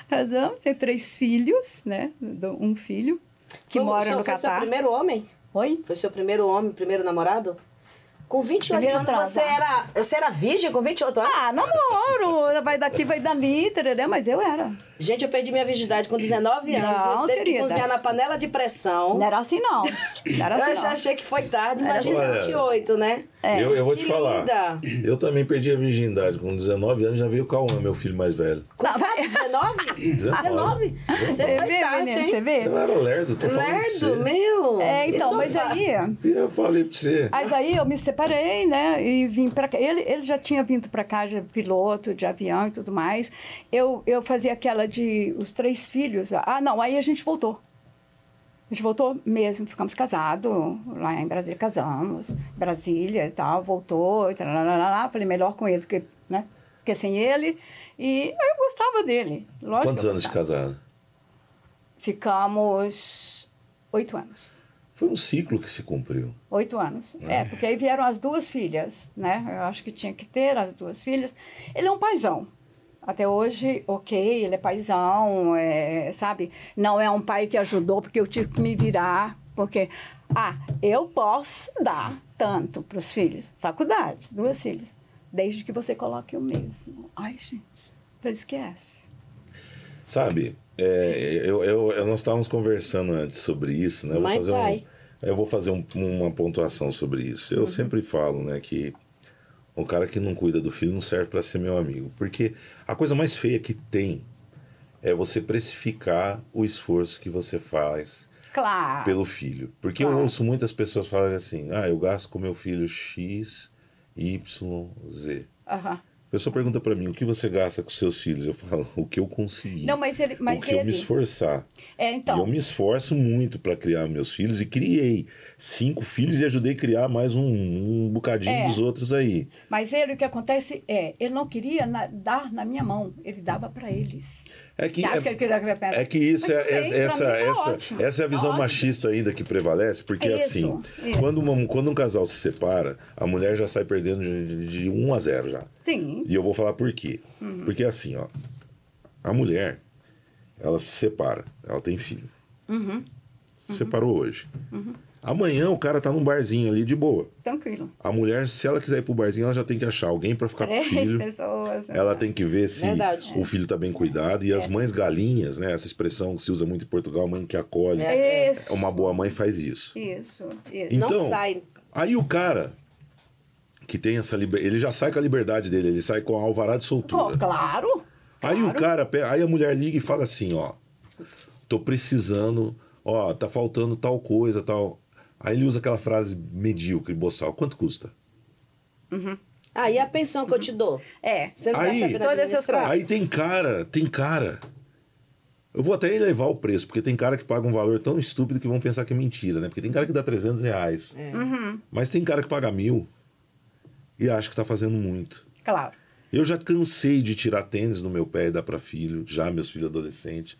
Casamos, tem três filhos, né? Um filho que Foi- mora seu- no Foi seu Catar. primeiro homem? Oi? Foi seu primeiro homem, primeiro namorado? Com 28 Primeiro anos, você era, você era virgem com 28 anos? Ah, namoro, vai daqui, vai dali, entendeu? Mas eu era. Gente, eu perdi minha virgindade com 19 anos. Não, eu teve que cozinhar na panela de pressão. Não era assim, não. Não era eu assim, já não. achei que foi tarde, imagina assim. 28, né? É. Eu, eu vou te falar. linda. Eu também perdi a virgindade. Com 19 anos já veio o Cauã, meu filho mais velho. Vai. 19? 19. 19? Você Você foi tarde, hein? você vê? Eu era lerdo, tô falando pra você. Lerdo, meu. É, então, Isso mas vai- aí... Eu falei pra você. Mas aí eu me separei, né? E vim para cá. Ele, ele já tinha vindo para cá, de piloto de avião e tudo mais. Eu, eu fazia aquela de os três filhos. Ah, não, aí a gente voltou. A gente voltou mesmo, ficamos casados, lá em Brasília casamos, Brasília e tal, voltou, e tal, falei melhor com ele do que, né, que sem ele. E eu gostava dele, lógico. Quantos anos de casado? Ficamos oito anos. Foi um ciclo que se cumpriu. Oito anos. É, porque aí vieram as duas filhas, né? Eu acho que tinha que ter as duas filhas. Ele é um paizão. Até hoje, ok, ele é paizão, é, sabe? Não é um pai que ajudou porque eu tive que me virar, porque, ah, eu posso dar tanto para os filhos, faculdade, duas filhas, desde que você coloque o mesmo. Ai, gente, ele esquece. Sabe, é, eu, eu, eu- nós estávamos conversando antes sobre isso, né? Eu vou fazer, um, eu vou fazer um- uma pontuação sobre isso. Uhum. Eu sempre falo, né, que o cara que não cuida do filho não serve para ser meu amigo. Porque a coisa mais feia que tem é você precificar o esforço que você faz Claro. pelo filho. Porque eu Claro. ouço muitas pessoas falarem assim: ah, eu gasto com meu filho X, Y, Z. Aham. A pessoa pergunta para mim: o que você gasta com seus filhos? Eu falo: (laughs) o que eu consegui. Não, mas ele- mas o que eu me ele- esforçar. É, E então. eu me esforço muito para criar meus filhos e criei cinco filhos e ajudei a criar mais um, um bocadinho É. dos outros aí. Mas ele, o que acontece é, ele não queria na- dar na minha mão, ele dava para eles. É que, é, que ele queria que eu é que isso é, é- essa, mim tá essa, ótimo. essa é a visão Ótimo. machista ainda que prevalece, porque Isso, assim, isso. Quando, uma- quando um casal se separa, a mulher já sai perdendo de, de 1 a 0 já. Sim. E eu vou falar por quê. Uhum. Porque assim, ó, a mulher, ela se separa, ela tem filho. Uhum. Se separou hoje. Amanhã o cara tá num barzinho ali de boa. Tranquilo. A mulher, se ela quiser ir pro barzinho, ela já tem que achar alguém pra ficar com o Três filho. pessoas. Ela tem que ver se Verdade. o filho tá bem cuidado. E as mães galinhas, né? Essa expressão que se usa muito em Portugal, mãe que acolhe. É. Isso. Uma boa mãe faz isso. Isso, isso. Então, Não sai. Aí o cara que tem essa liberdade, ele já sai com a liberdade dele, ele sai com a alvará de Pô, soltura. claro. Aí o claro. cara, pe- aí a mulher liga e fala assim, ó, tô precisando, ó, tá faltando tal coisa, tal. Aí ele usa aquela frase medíocre, boçal, quanto custa? Ah, e a pensão que eu te dou? É. Você não Aí- tá sabendo Todas essas administrar? coisas. Aí tem cara, tem cara. Eu vou até elevar o preço, porque tem cara que paga um valor tão estúpido que vão pensar que é mentira, né? Porque tem cara que dá 300 reais. É. Uhum. Mas tem cara que paga mil e acha que tá fazendo muito. Claro. Eu já cansei de tirar tênis do meu pé e dar para filho, já meus filhos adolescentes.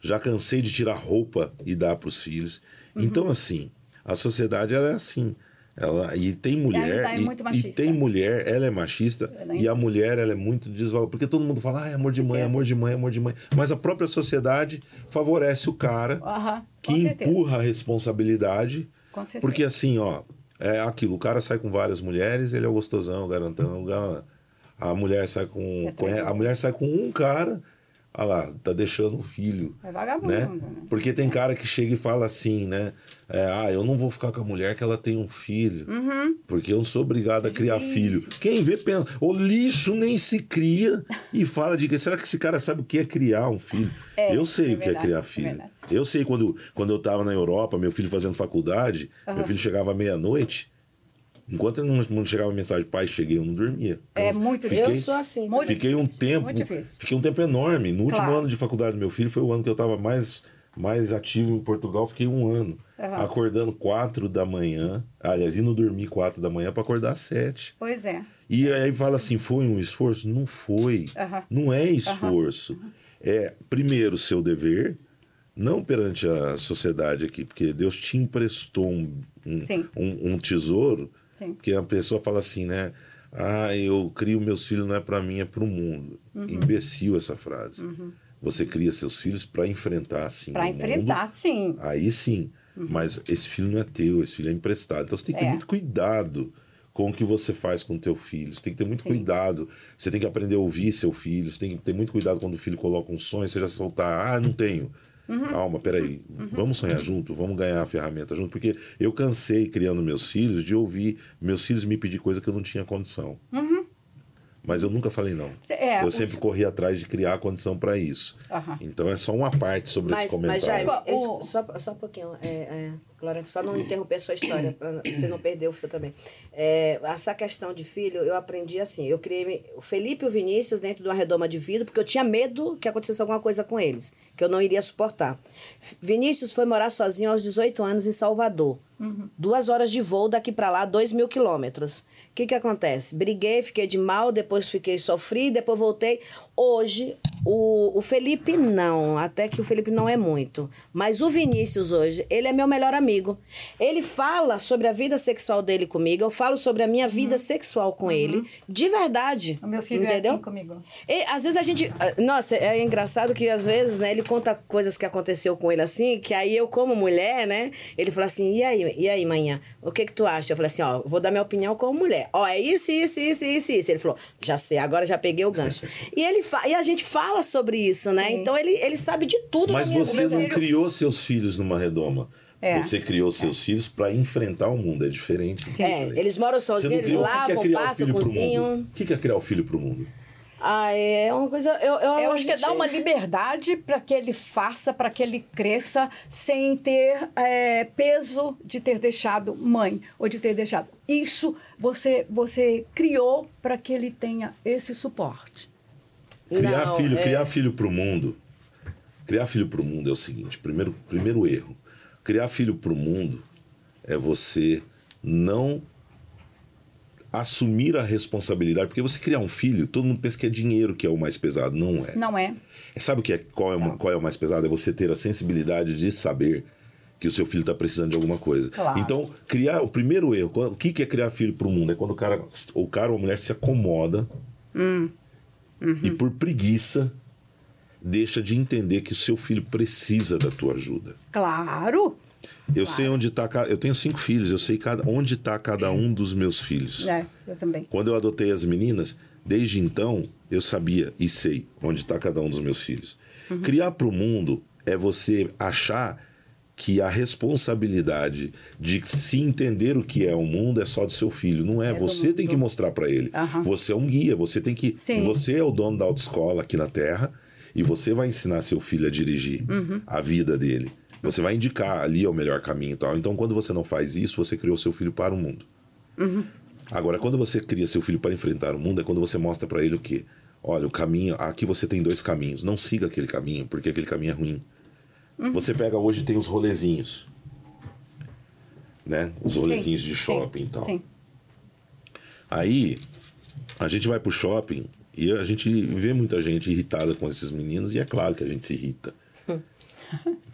Já cansei de tirar roupa e dar para os filhos. Uhum. Então, assim, a sociedade ela é assim. Ela, e tem mulher. ainda é e, muito e tem mulher, ela é machista. Ela E é- a mulher, ela é muito desvalorizada. Porque todo mundo fala, ah, amor de mãe, amor de mãe, amor de mãe. Mas a própria sociedade favorece o cara Aham, com que certeza. empurra a responsabilidade. Porque assim, ó, é aquilo, o cara sai com várias mulheres, ele é o gostosão, o garantão, o galã. A mulher sai com, É a mulher sai com um cara, olha lá, tá deixando um filho. É vagabundo, Né? né? Porque tem cara que chega e fala assim, né? é, ah, eu não vou ficar com a mulher que ela tem um filho. Uhum. Porque eu não sou obrigado a criar filho. Quem vê pensa, o lixo nem se cria e fala de que será que esse cara sabe o que é criar um filho? É, eu sei é o que é verdade, criar é filho. verdade. eu sei quando, quando eu tava na Europa, meu filho fazendo faculdade, meu filho chegava à meia-noite, enquanto não, não chegava mensagem, pai, cheguei, eu não dormia. É muito Fiquei- Eu sou assim. Muito Fiquei um difícil, tempo, Muito difícil. fiquei um tempo enorme. No último Claro. ano de faculdade do meu filho foi o ano que eu estava mais mais ativo em Portugal. Fiquei um ano Aham. acordando quatro da manhã, aliás, indo dormir quatro da manhã para acordar às sete. Pois é. E aí fala assim, foi um esforço? Não foi. Aham. Não é esforço. É primeiro seu dever, não perante a sociedade aqui, porque Deus te emprestou um, um, um- um tesouro, Sim. porque a pessoa fala assim, né? Ah, eu crio meus filhos não é para mim, é para o mundo. Uhum. Imbecil essa frase. Você cria seus filhos para enfrentar assim Para o mundo. enfrentar, sim. Aí sim. Mas esse filho não é teu, esse filho é emprestado. Então você tem que ter É. muito cuidado com o que você faz com o teu filho. Você tem que ter muito Sim. cuidado. Você tem que aprender a ouvir seu filho. Você tem que ter muito cuidado quando o filho coloca um sonho, você já soltar, ah, não tenho. Uhum. Calma, peraí. Vamos sonhar junto, vamos ganhar a ferramenta junto. Porque eu cansei criando meus filhos de ouvir meus filhos me pedir coisa que eu não tinha condição. Mas eu nunca falei não. Uhum. É, eu o- sempre corri atrás de criar a condição para isso. Aham. Então é só uma parte sobre Mas, esse mas comentário. já, O- só, só um pouquinho, é, é, Glória, só não interromper a sua história, para você não perder o fio também. É, essa questão de filho, eu aprendi assim, eu criei o Felipe e o Vinícius dentro de uma redoma de vidro, porque eu tinha medo que acontecesse alguma coisa com eles, que eu não iria suportar. Vinícius foi morar sozinho aos 18 anos em Salvador. Duas horas de voo daqui para lá, dois mil quilômetros. O que que acontece? Briguei, fiquei de mal, depois fiquei sofri, depois voltei. Hoje, o, o Felipe não, até que o Felipe não é muito. Mas o Vinícius hoje, ele é meu melhor amigo. Ele fala sobre a vida sexual dele comigo, eu falo sobre a minha vida sexual com ele, de verdade. Uhum. O meu filho entendeu? é assim comigo. E, às vezes a gente. ah, Nossa, é engraçado que às vezes, né, ele conta coisas que aconteceu com ele assim, que aí eu, como mulher, né, ele fala assim: e aí, e aí, manhã? O que que tu acha? Eu falei assim: ó, vou dar minha opinião como mulher. Ó, é isso, isso, isso, isso, isso. Ele falou: já sei, agora já peguei o gancho. (laughs) e, ele fa- e a gente fala sobre isso, né? Então ele, ele sabe de tudo Mas você não criou seus filhos numa redoma. É. Você criou seus filhos para enfrentar o mundo. É diferente. É, eles moram sozinhos, eles o que é lavam, o passam, filho pro cozinham. mundo? O que é criar o filho pro mundo? Ah, é uma coisa. Eu, eu, Eu acho que é dar uma liberdade para que ele faça, para que ele cresça sem ter é, peso de ter deixado mãe ou de ter deixado. Isso você, você criou para que ele tenha esse suporte. Criar Não, filho, é- criar filho pro mundo. Criar filho pro mundo é o seguinte, primeiro, primeiro erro. Criar filho pro mundo é você não assumir a responsabilidade, porque você criar um filho, todo mundo pensa que é dinheiro que é o mais pesado, não é. Não é? Sabe o que é qual é, uma- qual é o mais pesado? É você ter a sensibilidade de saber que o seu filho está precisando de alguma coisa. Claro. Então, criar o primeiro erro, o que que é criar filho para o mundo? É quando o cara, o cara ou a mulher se acomoda Hum. E por preguiça deixa de entender que o seu filho precisa da tua ajuda. Claro. Eu sei onde está, eu tenho cinco filhos, eu sei cada, onde está cada um dos meus filhos. É, eu também. Quando eu adotei as meninas, desde então eu sabia e sei onde está cada um dos meus filhos. Uhum. Criar para o mundo é você achar que a responsabilidade de se entender o que é o mundo é só do seu filho. Não é. É você tem que mostrar para ele. Aham. Você é um guia. Você tem que. Sim. Você é o dono da autoescola aqui na Terra e você vai ensinar seu filho a dirigir Uhum. a vida dele. Você vai indicar ali é o melhor caminho e tal. Então, quando você não faz isso, você criou seu filho para o mundo. Agora, quando você cria seu filho para enfrentar o mundo, é quando você mostra para ele o quê? Olha, o caminho, aqui você tem dois caminhos. Não siga aquele caminho, porque aquele caminho é ruim. Você pega hoje tem os rolezinhos. Né? Os rolezinhos Sim, de sim, shopping e tal. Sim. Aí a gente vai pro shopping e a gente vê muita gente irritada com esses meninos e é claro que a gente se irrita. (laughs)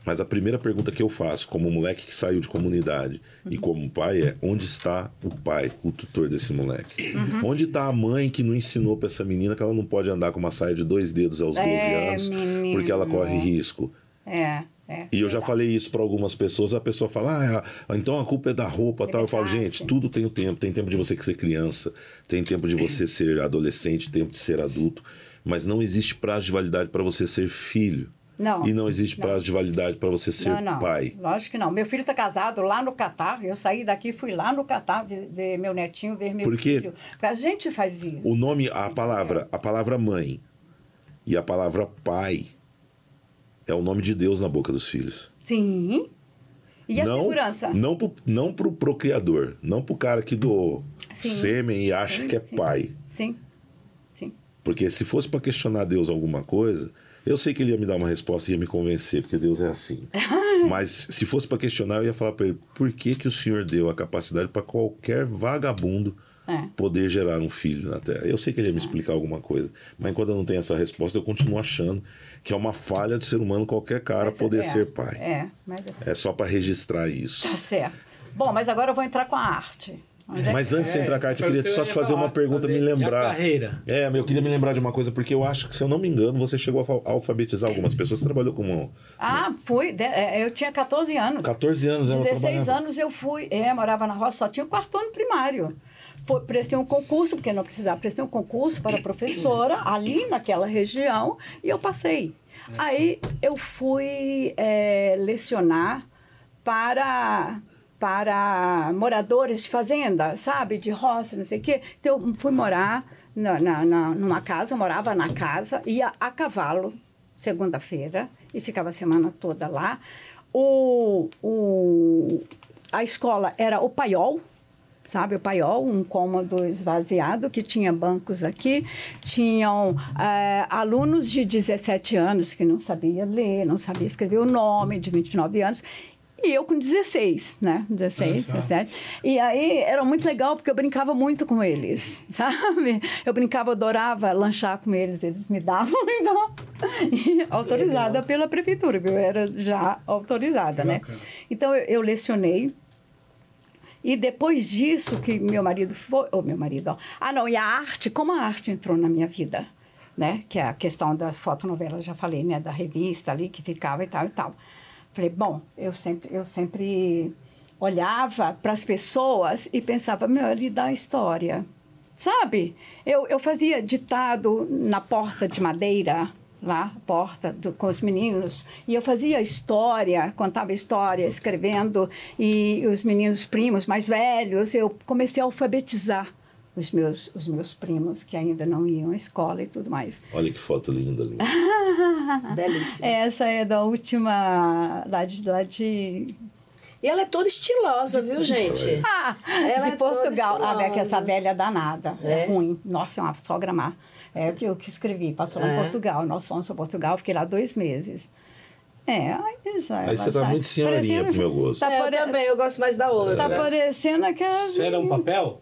Mas a primeira pergunta que eu faço, como moleque que saiu de comunidade e como pai, é: onde está o pai, o tutor desse moleque? Onde está a mãe que não ensinou para essa menina que ela não pode andar com uma saia de dois dedos aos 12 É, anos menino. porque ela corre risco? É, é. E eu já falei isso para algumas pessoas, a pessoa fala, ah, então a culpa é da roupa, É tal. Eu falo, gente, tudo tem o tempo. Tem tempo de você ser criança, tem tempo de você ser adolescente, tempo de ser adulto, mas não existe prazo de validade para você ser filho. Não. E não existe Não. prazo de validade para você ser não, não. pai. Lógico que não. Meu filho está casado lá no Catar. Eu saí daqui e fui lá no Catar ver, ver meu netinho, ver meu Porque filho. A gente faz isso. O nome, a palavra, a palavra mãe e a palavra pai é o nome de Deus na boca dos filhos. Sim. E a não, segurança? Não pro, não pro procriador, não pro cara que doou Sim. sêmen e acha Sim, que é sim. pai. Sim. Sim. Porque se fosse para questionar Deus alguma coisa, eu sei que ele ia me dar uma resposta e ia me convencer, porque Deus é assim. (laughs) Mas se fosse para questionar, eu ia falar para ele: por que, que o Senhor deu a capacidade para qualquer vagabundo É. poder gerar um filho na Terra? Eu sei que ele ia me explicar alguma coisa, mas enquanto eu não tenho essa resposta, eu continuo achando que é uma falha do ser humano qualquer cara Mas poder é, ser pai. É, mas é. É só para registrar isso. Tá certo. Bom, mas agora eu vou entrar com a arte. Onde é Mas antes de É, entrar, essa Carta, eu queria pergunta só te fazer falar, uma pergunta, fazer- me a lembrar. carreira? É, eu queria me lembrar de uma coisa, porque eu acho que, se eu não me engano, você chegou a fa- a alfabetizar algumas pessoas. Você trabalhou como Ah, fui. de- é, eu tinha 14 anos. 14 anos, ela 16 trabalhava. anos eu fui. É, morava na roça, só tinha o quarto ano primário. Foi, prestei um concurso, porque não precisava, prestei um concurso para professora ali naquela região e eu passei. Aí eu fui é, lecionar para para moradores de fazenda, sabe? De roça, não sei o quê. Então, eu fui morar na, na, na- numa casa, morava na casa, ia a cavalo, segunda-feira, e ficava a semana toda lá. O, o, a escola era o Paiol, sabe? O Paiol, um cômodo esvaziado, que tinha bancos aqui. Tinham eh, alunos de 17 anos que não sabia ler, não sabia escrever o nome, de 29 anos. E eu com 16, né? 16, Olha só. 17. E aí era muito legal porque eu brincava muito com eles, (laughs) sabe? Eu brincava, adorava lanchar com eles, eles me davam, (laughs) então. Autorizada pela prefeitura, viu? Eu era já autorizada, né? bacana. Então eu, eu lecionei. E depois disso que meu marido foi, ou meu marido, ó. ah não, e a arte, como a arte entrou na minha vida, né? Que é a questão da fotonovela, já falei, né? Da revista ali que ficava e tal e tal. Falei, bom, eu sempre, eu sempre olhava para as pessoas e pensava, meu, ele dá história, sabe? Eu, eu fazia ditado na porta de madeira, lá, porta do, com os meninos, e eu fazia história, contava história, escrevendo, e os meninos primos mais velhos, eu comecei a alfabetizar os meus, os meus primos, que ainda não iam à escola e tudo mais. Olha que foto linda ali. (laughs) Belíssimo. Essa é da última, lá de, lá de E ela é toda estilosa, viu, gente? Ah, Ela de é toda Portugal. Ah, é que essa velha danada. É, É? ruim. Nossa, é uma sogra má. É o que eu que escrevi. Passou lá em É? Portugal. Nós fomos para Portugal, fiquei lá dois meses. É, aí já. Aí ela você tá já- muito senhorinha pro meu gosto. Tá, É, eu pare- também, eu gosto mais da outra. tá parecendo aquela. Isso era um papel?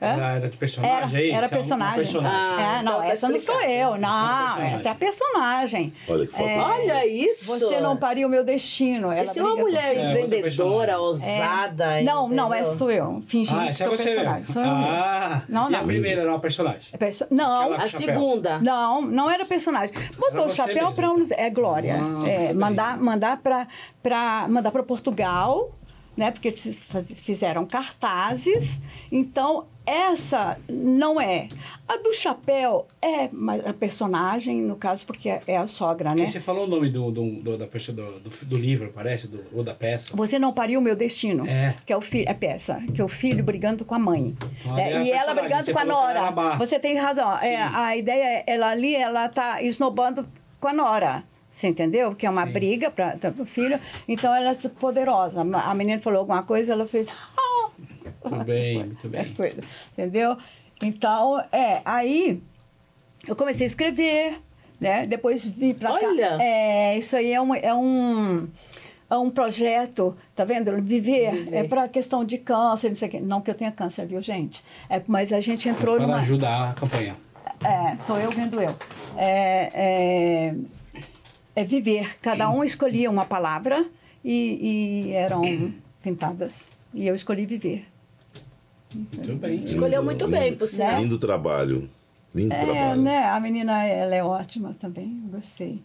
Hã? Era, era de personagem Era, era é um- um personagem. personagem. Ah, é, não, então tá essa não sou eu. É Não, personagem. essa é a personagem. Olha que foto linda. Olha isso! Você não pariu o meu destino. Ela Isso é uma mulher É, empreendedora, ousada. Não, não, essa sou eu. Fingi Ah, que essa é sou você personagem. mesmo. Sou eu mesmo. Ah, Não, e a não. primeira era uma personagem. É perso- Não, A segunda. Não, não era personagem. Botou Era o chapéu mesmo, para então. uns. É Glória. Ah, é, mandar mandar para mandar para Portugal, né? Porque eles fizeram cartazes. Então essa não é. A do chapéu é mas a personagem no caso porque é- a sogra, né? Porque você falou o nome do, do, do- da do, do, livro, parece, do, ou da peça. Você não pariu o meu destino. É. Que é o filho, é peça, que é o filho brigando com a mãe. Então, É, é a e ela brigando Você com a Nora. Você tem razão. É, a ideia é, ela ali, ela tá esnobando com a Nora. Você entendeu? Que é uma Sim. briga para o filho. Então ela é poderosa. A menina falou alguma coisa, ela fez. "Ah!" Muito bem, muito (laughs) bem. coisa, entendeu? Então, é, aí eu comecei a escrever, né? Depois vim para cá. Olha! É, isso aí é um, é um, é um projeto, tá vendo? Viver, Viver. é para questão de câncer, não sei o quê. Não que eu tenha câncer, viu, gente? É, mas a gente entrou Para numa... ajudar a campanha. É, sou eu vendo eu. É, é, é viver. Cada um escolhia uma palavra e, e eram pintadas. E eu escolhi viver. Muito bem. Escolheu muito bem, por sinal. Lindo trabalho. Lindo É, trabalho. né? A menina, ela é ótima também, gostei.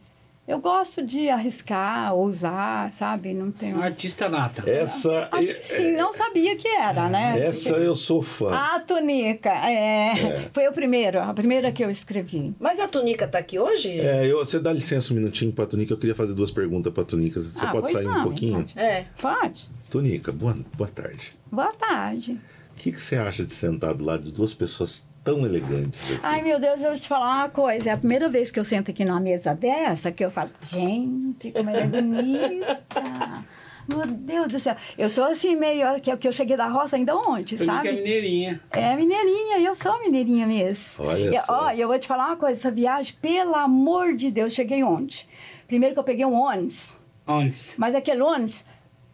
Eu gosto de arriscar, ousar, sabe? Não tenho... Artista nata. Essa. Acho que sim, não sabia que era, né? Essa eu sou fã. A Tunica, é. Foi o primeiro, a primeira que eu escrevi. Mas a Tunica tá aqui hoje? É, eu, você dá licença um minutinho pra Tunica, eu queria fazer duas perguntas pra Tunica. Você Ah, pode sair um não, pouquinho? pode. É. Pode? Tunica, boa, boa tarde. Boa tarde. O que, que você acha de sentar do lado de duas pessoas tão elegantes aqui? Ai, meu Deus, eu vou te falar uma coisa. É a primeira vez que eu sento aqui numa mesa dessa que eu falo, gente, como ela é bonita. (laughs) Meu Deus do céu. Eu tô assim meio. Que, que eu cheguei da roça ainda ontem, Tunica sabe? é mineirinha. É mineirinha, eu sou mineirinha mesmo. Olha e, só. Ó, e eu vou te falar uma coisa, essa viagem, pelo amor de Deus, cheguei ontem. Primeiro que eu peguei um ônibus, Onde? mas aquele ônibus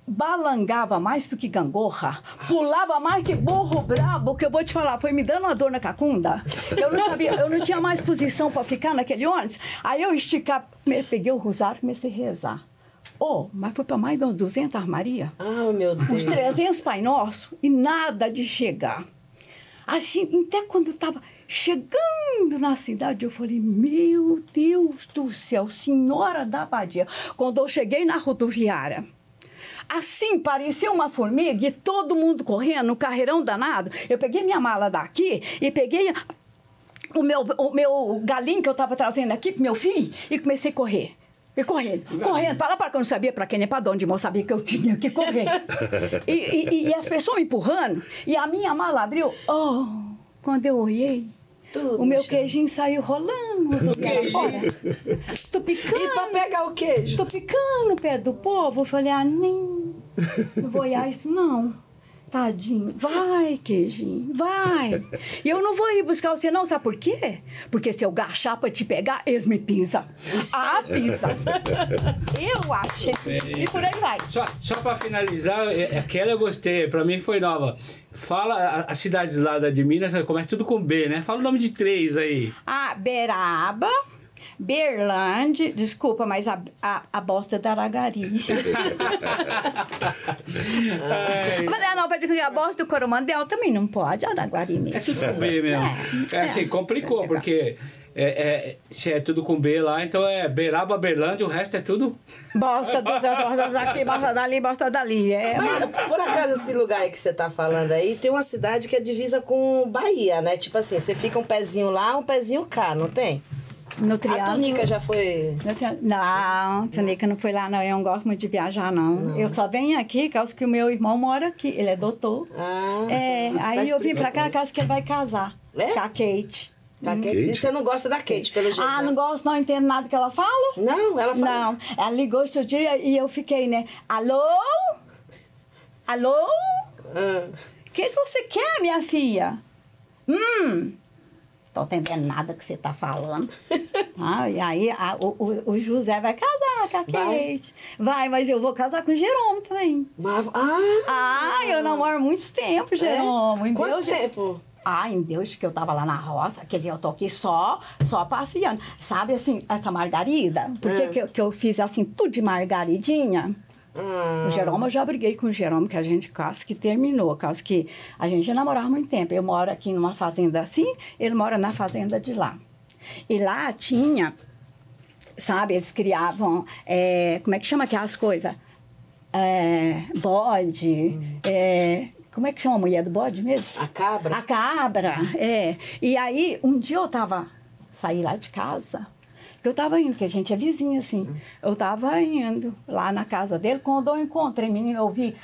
balangava mais do que gangorra, pulava mais que burro brabo, que eu vou te falar, foi me dando uma dor na cacunda. Eu não sabia, eu não tinha mais posição para ficar naquele ônibus. Aí eu esticava, me- peguei o rosário e comecei a rezar. Oh, mas foi para mais de umas 200 armaria Ah, meu Deus. uns 300 Pai Nosso e nada de chegar. Assim, até quando estava chegando na cidade, eu falei, meu Deus do céu, senhora da Badia. Quando eu cheguei na rodoviária, assim, parecia uma formiga e todo mundo correndo, no carreirão danado. Eu peguei minha mala daqui e peguei o meu, o meu galinho que eu estava trazendo aqui pro meu filho e comecei a correr. E correndo, correndo, para lá para cá, eu não sabia para quem nem para onde, mas eu sabia que eu tinha que correr. (laughs) e, e- e as pessoas me empurrando, e a minha mala abriu. Oh, quando eu olhei, Tudo o meu já. queijinho saiu rolando tudo lá fora. Tô picando. E pra pegar o queijo? Tô ficando perto do povo. Eu falei, ah, nem. Não vou olhar isso, não. Tadinho, vai, queijinho, vai. E eu não vou ir buscar você, não, sabe por quê? Porque se eu gachar pra te pegar, eles me pisam. Ah, pisa. (laughs) Eu achei. E por aí vai. Só, só pra finalizar, é- aquela eu gostei, pra mim foi nova. Fala as cidades lá da de Minas, começa tudo com B, né? Fala o nome de três aí. A Beraba, Berlândia, desculpa, mas a, a, a bosta da Aragari. (laughs) mas é, não, pode que a bosta do Coromandel também não pode, Araguari É mesmo. tudo com B mesmo. É, É, assim, é. complicou, porque é, é, se é tudo com B lá, então é Beraba, Berlândia, o resto é tudo. Bosta dos bosta daqui, bosta dali, bosta dali. É, Mas, por acaso, esse lugar aí que você tá falando aí, tem uma cidade que é divisa com Bahia, né? Tipo assim, você fica um pezinho lá, um pezinho cá, não tem? No A triângulo. Tunica já foi... Não, Tunica não foi lá, não. Eu não gosto muito de viajar, não. Eu só venho aqui, causa que o meu irmão mora aqui. Ele é doutor. Ah, É, tá aí eu vim pra cá, causa que ele vai casar. É? Com a Kate. Tá, Kate? Kate? E você não gosta da Kate, pelo jeito, Ah, não gosto, não entendo nada que ela fala. Não, ela fala... Não, ela ligou outro dia e eu fiquei, né? Alô? Alô? Ah, O que, que você quer, minha filha? Hum, tô entendendo nada que você tá falando. (laughs) Ah, e aí a- o, o, José vai casar com a Vai? Kate. Vai, mas eu vou casar com o Jerome também. mas... Ah! Ah, eu namoro muito tempo, Jerome. Em É? Quanto Deus, tempo? Ah, em Deus, que eu tava lá na roça. Quer dizer, eu tô aqui só, só passeando. Sabe, assim, essa margarida? Por É. que, eu- que eu fiz, assim, tudo de margaridinha? O Jerome, eu já briguei com o Jerome, que a gente quase que terminou. Quase que a gente já namorava há muito tempo. Eu moro aqui numa fazenda assim, ele mora na fazenda de lá. E lá tinha, sabe, eles criavam, é, como é que chama aquelas coisas? É, bode, é, como é que chama a mulher do bode mesmo? A cabra? A cabra, é. E aí, um dia eu tava, saí lá de casa, que eu tava indo, que a gente é vizinha, assim. Eu tava indo lá na casa dele, quando eu encontrei, menina, eu vi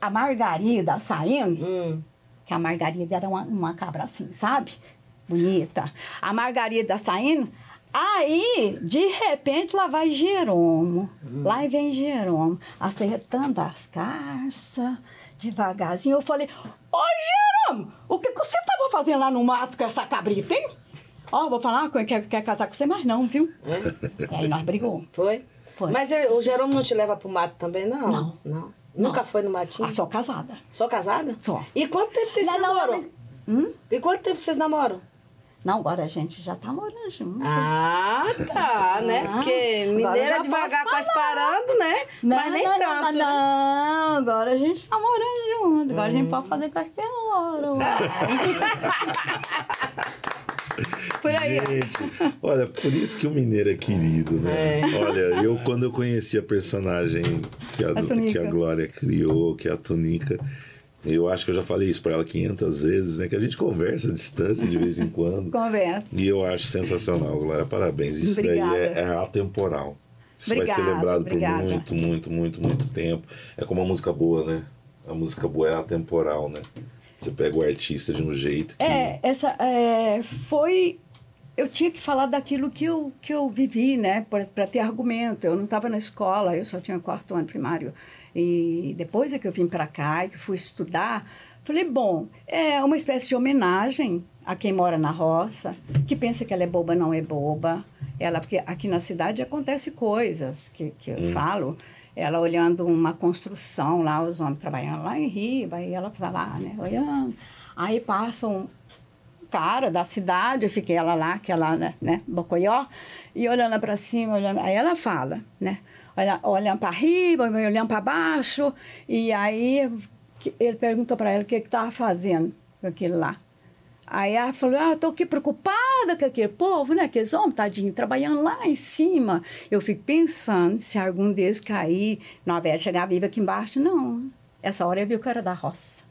a Margarida saindo, Hum. que a Margarida era uma, uma cabra assim, sabe? Bonita. A Margarida saindo, aí, de repente, lá vai Jeromo. Lá vem Jeromo, acertando as carças, devagarzinho. Eu falei, ô Jeromo, o que, que você estava fazendo lá no mato com essa cabrita, hein? Ó, vou falar uma coisa, quer, quer casar com você, mas não, viu? E aí nós brigou. Foi? Foi. Mas ele- o Jerome não te leva pro mato também, não? Não. Não. Nunca foi no matinho? Ah, só casada. Só casada? Só. E quanto tempo vocês Não, namoram? não, Hum? E quanto tempo vocês namoram? Não, agora a gente já tá morando junto. Ah, tá, né? Ah, Porque mineira devagar quase parando, né? Não, Mas nem não, tanto. não, né? não, agora a gente tá morando junto. Agora a gente pode fazer qualquer hora. (laughs) Por aí. Gente, olha, por isso que o mineiro é querido, né? Olha, eu quando eu conheci a personagem que a, A que a Glória criou, que é a Tunica, eu acho que eu já falei isso pra ela 500 vezes, né? Que a gente conversa à distância de vez em quando. (laughs) Conversa. E eu acho sensacional, Glória. Parabéns. Isso Obrigada. daí é, é atemporal. Isso vai ser Obrigada, lembrado obrigada. por muito, muito, muito, muito tempo. É como a música boa, né? A música boa é atemporal, né? Você pega o artista de um jeito que. É, essa é, foi. Eu tinha que falar daquilo que eu, que eu vivi, né? Para ter argumento. Eu não estava na escola, eu só tinha quarto ano primário. E depois é que eu vim para cá e que fui estudar, falei, bom, é uma espécie de homenagem a quem mora na roça, que pensa que ela é boba, não é boba. Ela, porque aqui na cidade acontece coisas que, que eu falo. Ela olhando uma construção lá, os homens trabalhando lá em Riba, e ela tá lá, né, olhando. Aí passa um cara da cidade, eu fiquei ela lá, aquela, né, né, Bocoió, e olhando para cima, olhando, aí ela fala, né, olha, olhando para riba, olhando para baixo, e aí que- ele perguntou para ela o que estava fazendo com aquilo lá. Aí ela falou, ah, tô aqui preocupada com aquele povo, né? Aqueles homens, tadinho, trabalhando lá em cima. Eu fico pensando se algum deles cair, não vai chegar vivo aqui embaixo, não. Essa hora eu vi o cara da roça.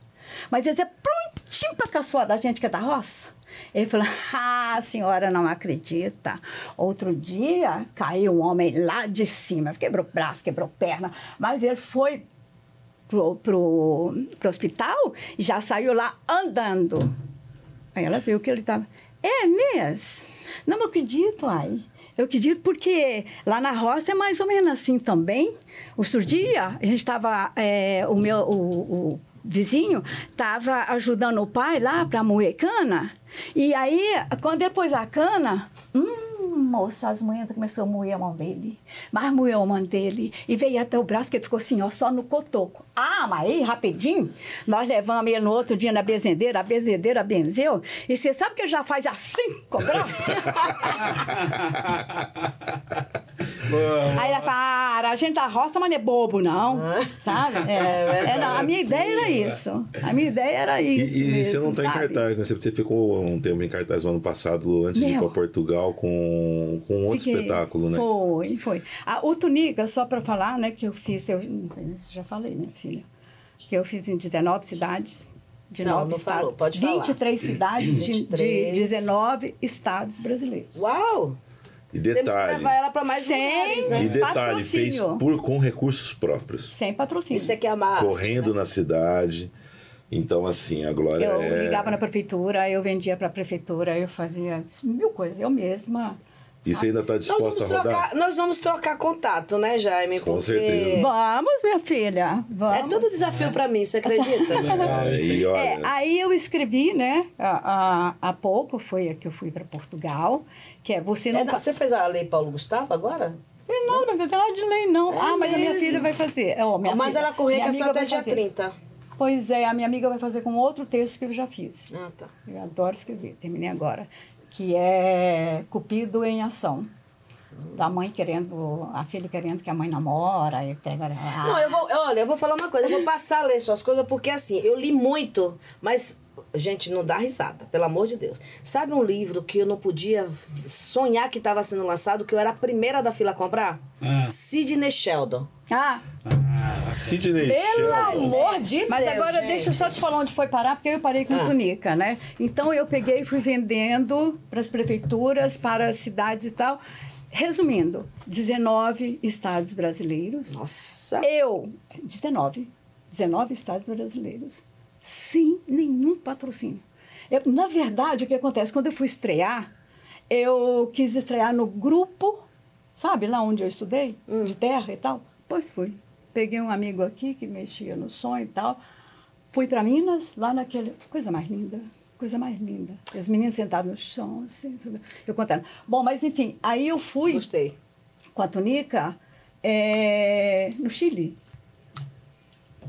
Mas eles é prontinho para caçoar da gente que é da roça. Ele falou, ah, a senhora não acredita. Outro dia caiu um homem lá de cima, quebrou braço, quebrou perna, mas ele foi pro, pro, pro hospital e já saiu lá andando. Aí ela viu que ele estava. É mesmo? Não acredito, ai. Eu acredito porque lá na roça é mais ou menos assim também. Outro dia, a gente estava. o meu. O, o vizinho, estava ajudando o pai lá para moer cana. E aí, quando ele pôs a cana, hum, moço, as manhãs começou a moer a mão dele. Mas moeu a mão dele. E veio até o braço, que ele ficou assim, ó, só no cotoco. Ah, mas aí, rapidinho, nós levamos ele no outro dia na benzedeira, a benzedeira benzeu. E você sabe que ele já faz assim com o braço? (laughs) Aí ela para, a gente da roça, mas não é bobo, não. (laughs) Sabe? É, é, não, a minha ideia era isso. A minha ideia era E, isso. e mesmo, você não tá em cartaz, né? Você- Você ficou um tempo em cartaz no ano passado, antes de ir Meu. para Portugal, com, com outro Fiquei. espetáculo, né? Foi, foi. A, o Tunica, só para falar, né, que eu fiz, eu não sei se já falei, minha filha, que eu fiz em 19 cidades. De Não, nove não estados. falou, pode falar. 23 cidades de, de 23. 19 estados brasileiros. Uau! E Temos que detalhe, levar ela para mais Sem- lugares, né? e detalhe, fez Patrocínio. por, com recursos próprios. Sem patrocínio. Isso é que é a marca. correndo na cidade. Então, assim, a Glória Eu é... ligava na prefeitura, eu vendia para a prefeitura, eu fazia mil coisas, eu mesma. E você ainda está disposta a rodar? trocar, nós vamos trocar contato, né, Jaime? Com Porque certeza. Vamos, minha filha, vamos. É tudo desafio pra mim, você acredita? (laughs) Aí, olha, É, aí eu escrevi, né, há, há, há pouco, foi que eu fui para Portugal, que é Você Não... É, não, você fez a lei Paulo Gustavo agora? Não, na verdade, lei não. É ah, mas a minha mesmo? filha vai fazer. É, ó, minha Manda filha- ela correr minha que é só amiga até dia fazer. 30. Pois é, a minha amiga vai fazer com outro texto que eu já fiz. Ah, tá. Eu adoro escrever, terminei agora. Que é Cupido em Ação. Da mãe querendo, a filha querendo que a mãe namora e pega. Não, eu vou, olha, eu vou falar uma coisa, eu vou passar a ler suas coisas, porque assim, eu li muito, mas, gente, não dá risada, pelo amor de Deus. Sabe um livro que eu não podia sonhar que estava sendo lançado, que eu era a primeira da fila a comprar? Ah. Sidney Sheldon. Ah, Sidney Pelo Sheldon. amor de mas Deus. agora gente. deixa eu só te falar onde foi parar, porque eu parei com Ah. tunica, né? Então eu peguei e fui vendendo para as prefeituras, para as cidades e tal. Resumindo, 19 estados brasileiros. Nossa. Eu, 19, 19 estados brasileiros, sem nenhum patrocínio. Eu, na verdade, o que acontece? Quando eu fui estrear, eu quis estrear no grupo, sabe, lá onde eu estudei, de terra e tal. Pois fui. Peguei um amigo aqui que mexia no som e tal. Fui para Minas, lá naquele. Coisa mais linda. Coisa mais linda. E Os meninos sentados no chão, assim, eu contando. Bom, mas enfim, aí eu fui Gostei. com a Tunica é, no Chile.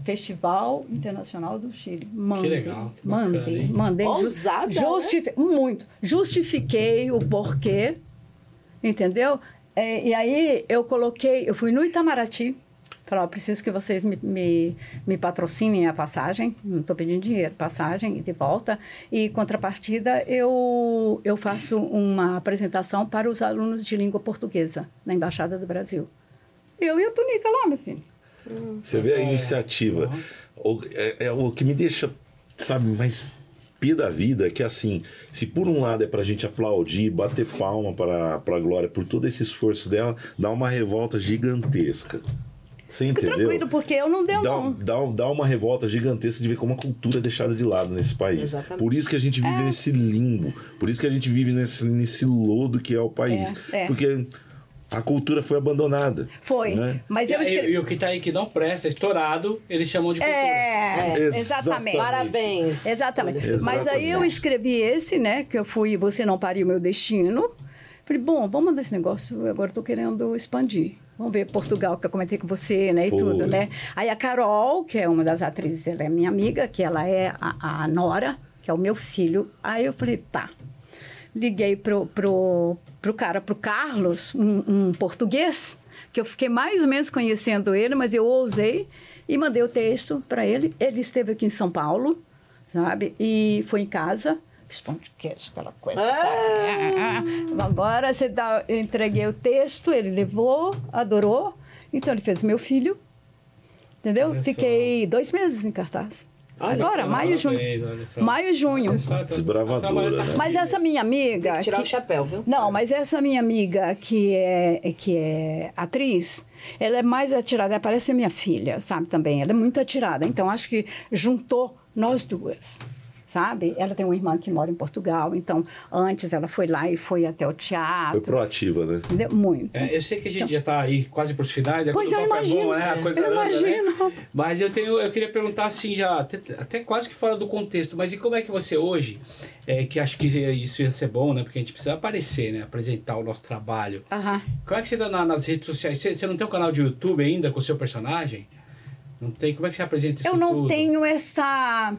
Festival Internacional do Chile. Mandei, legal, que bacana, mandei, hein? mandei. Ousada, né? justifi- Muito. Justifiquei o porquê, entendeu? É, e aí eu coloquei, eu fui no Itamaraty, falei, ó, preciso que vocês me, me, me patrocinem a passagem, não estou pedindo dinheiro, passagem e de volta. E contrapartida, eu, eu faço uma apresentação para os alunos de língua portuguesa na Embaixada do Brasil. Eu e a Tunica lá, meu filho. Você vê a iniciativa. O, é, é o que me deixa, sabe, mais pia da vida é que assim, se por um lado é pra gente aplaudir, bater palma para a Glória por todo esse esforço dela, dá uma revolta gigantesca. Você entendeu? tranquilo, porque eu não deu Dá, não. dá, dá uma revolta gigantesca de ver como a cultura é deixada de lado nesse país. Exatamente. Por isso que a gente É. vive nesse limbo. Por isso que a gente vive nesse, nesse lodo que é o país. É, é. Porque a cultura foi abandonada. Foi. né? Mas E, eu e- escrevi... e o que tá aí que não presta, estourado, eles chamam de cultura. É, Exatamente. exatamente. Parabéns. Exatamente. Exatamente. Mas aí eu escrevi esse, né? Que eu fui Você Não Pariu Meu Destino. Falei, bom, vamos mandar esse negócio, agora estou querendo expandir. Vamos ver Portugal, que eu comentei com você, né? E Foi. tudo, né? Aí a Carol, que é uma das atrizes, ela é minha amiga, que ela é a, a Nora, que é o meu filho. Aí eu falei, tá. Liguei pro, pro, pro cara, pro Carlos, um, um português, que eu fiquei mais ou menos conhecendo ele, mas eu ousei e mandei o texto para ele. Ele esteve aqui em São Paulo, sabe? E foi em casa. Fiz pão de queijo, aquela coisa, sabe? Agora você dá, eu entreguei o texto, ele levou, adorou. Então ele fez o meu filho, entendeu? Só. Fiquei dois meses em cartaz. Agora, maio e junho. Maio e junho. Tá- Desbravadora, né? Mas essa minha amiga. Tem que tirar que- o chapéu, viu? Não, mas essa minha amiga que é, que é atriz, ela é mais atirada, ela parece ser minha filha, sabe, também. Ela é muito atirada. Então, acho que juntou nós duas. Sabe? Ela tem uma irmã que mora em Portugal, então antes ela foi lá e foi até o Foi teatro. proativa, né? Entendeu? Muito. É, eu sei que a gente já está aí quase para os finais, é Pois eu papo é bom, imagino, né? A coisa eu anda, né? imagino. Mas eu tenho, eu queria perguntar assim já, até, até quase que fora do contexto, mas e como é que você hoje, é, que acho que isso ia ser bom, né? Porque a gente precisa aparecer, né? Apresentar o nosso trabalho. Como é que você está nas redes sociais? Você, você não tem um canal de YouTube ainda com o seu personagem? Não tem? Como é que você apresenta isso Eu não tudo? tenho essa.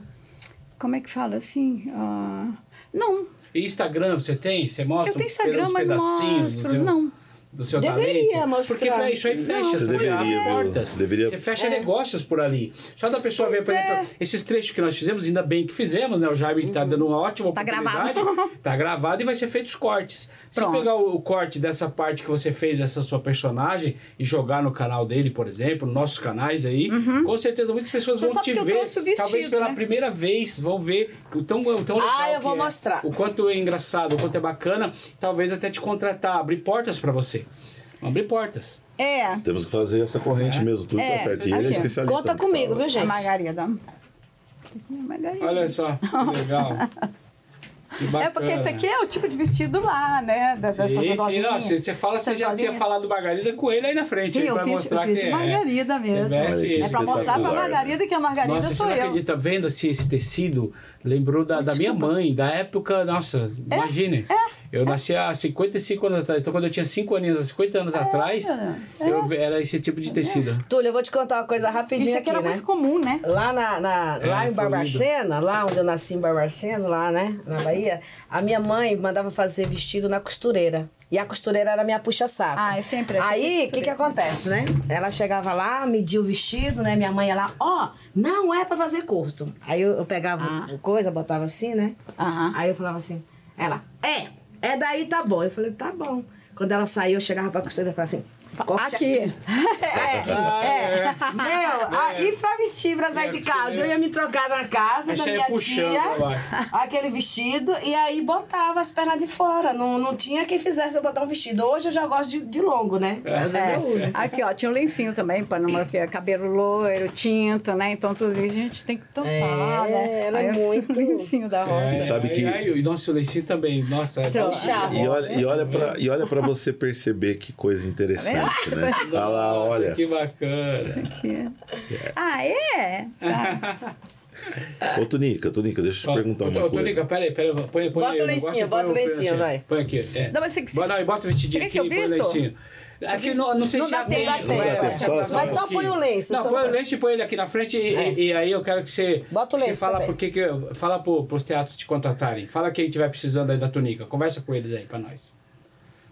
Como é que fala assim? Ah, não. E Instagram você tem? Você mostra Eu tenho Instagram, mas pedacinhos mostro. seu, Não. Do seu Deveria talento? mostrar. Porque fe- isso aí fecha, Não. você, deveria, portas. Deveria- Você fecha É. negócios por ali. Só da pessoa ver, por é. exemplo, esses trechos que nós fizemos, ainda bem que fizemos, né? O Jaime está dando uma ótima Tá oportunidade. gravado. (laughs) Tá gravado e vai ser feito os cortes. Se Pronto. pegar o, o corte dessa parte que você fez, dessa sua personagem, e jogar no canal dele, por exemplo, nos nossos canais aí, com certeza muitas pessoas Uhum. Você vão te ver. vestido, talvez pela né? primeira vez vão ver o tão, o tão legal Ah, eu vou que é, mostrar. O quanto é engraçado, o quanto é bacana, talvez até te contratar, abrir portas para você. Abrir portas. É. Temos que fazer essa corrente mesmo, tudo É, tá certo. E ele é especialista. Conta comigo, fala. viu, gente? A Margarida. Margarida. Olha só, que legal. Que. É porque esse aqui é o tipo de vestido lá, né? Da- Dessas Sim, sim, não, você, você fala, você já tinha falado Margarida com ele aí na frente, Sim, aí, eu pra fiz, mostrar eu fiz que de é. Margarida mesmo. Você veste É pra mostrar pra. Margarida que a Margarida Nossa, você sou eu. acredita, vendo assim, esse tecido, lembrou da, da minha mãe, da época, nossa, É, imagine. Eu nasci há 55 anos atrás, então quando eu tinha 5 aninhos, há 50 anos atrás, é. eu, era esse tipo de tecido. Túlio, eu vou te contar uma coisa rapidinho Isso aqui aqui, era né? muito comum, né? Lá, na, na- É, lá em. Barbacena, lá onde eu nasci em Barbacena, lá, né, na Bahia, a minha mãe mandava fazer vestido na costureira. E a costureira era minha puxa-saco. Ah, é sempre essa Aí, o que que acontece, né? Ela chegava lá, media o vestido, né? Minha mãe ia lá, ó, não é pra fazer curto. Aí eu, eu pegava Ah. coisa, botava assim, né? Aham. Aí eu falava assim, ela, é, é daí tá bom. Eu falei, tá bom. Quando ela saiu, eu chegava pra costureira e falava assim, corte Aqui. (laughs) é, Ah, é. Meu, aí pra vestir pra sair de casa, eu ia me trocar na casa da você ia minha pra tia, aquele vestido, e aí botava as pernas de fora. Não, não tinha quem fizesse eu botar um vestido. Hoje eu já gosto de, de longo, né? Às vezes É. eu uso. Aqui, ó, tinha um lencinho também, para não ter cabelo loiro, tinto, né? Então tudo isso a gente tem que tampar, É, né? é Aí fiz muito- (laughs) o lencinho da rosa. É, sabe que- e nosso lencinho também, nossa, é Então, E olha, e, olha pra, e olha pra você perceber que coisa interessante, né? (laughs) Olha lá, olha. Que bacana. Aqui. Ah, é? Tá. Ô, Tunica, Tunica, deixa eu te perguntar uma ô, coisa. Tônica, peraí, peraí, põe, põe Bota aí o lencinho, bota o lencinho, vai. Põe aqui, é. Não, mas você- Bota, bota o vestidinho aqui e põe o lencinho. Aqui não, não sei Não se dá já tempo, tem. dá tempo. Não dá tempo, só- só Mas só põe o lenço, Não, põe o lenço e põe ele aqui na frente e, e- e aí eu quero que você... Bota o que lenço Você fala porque que... Fala pro, pros teatros te contratarem. Fala quem estiver precisando aí da túnica. Conversa com eles aí pra nós.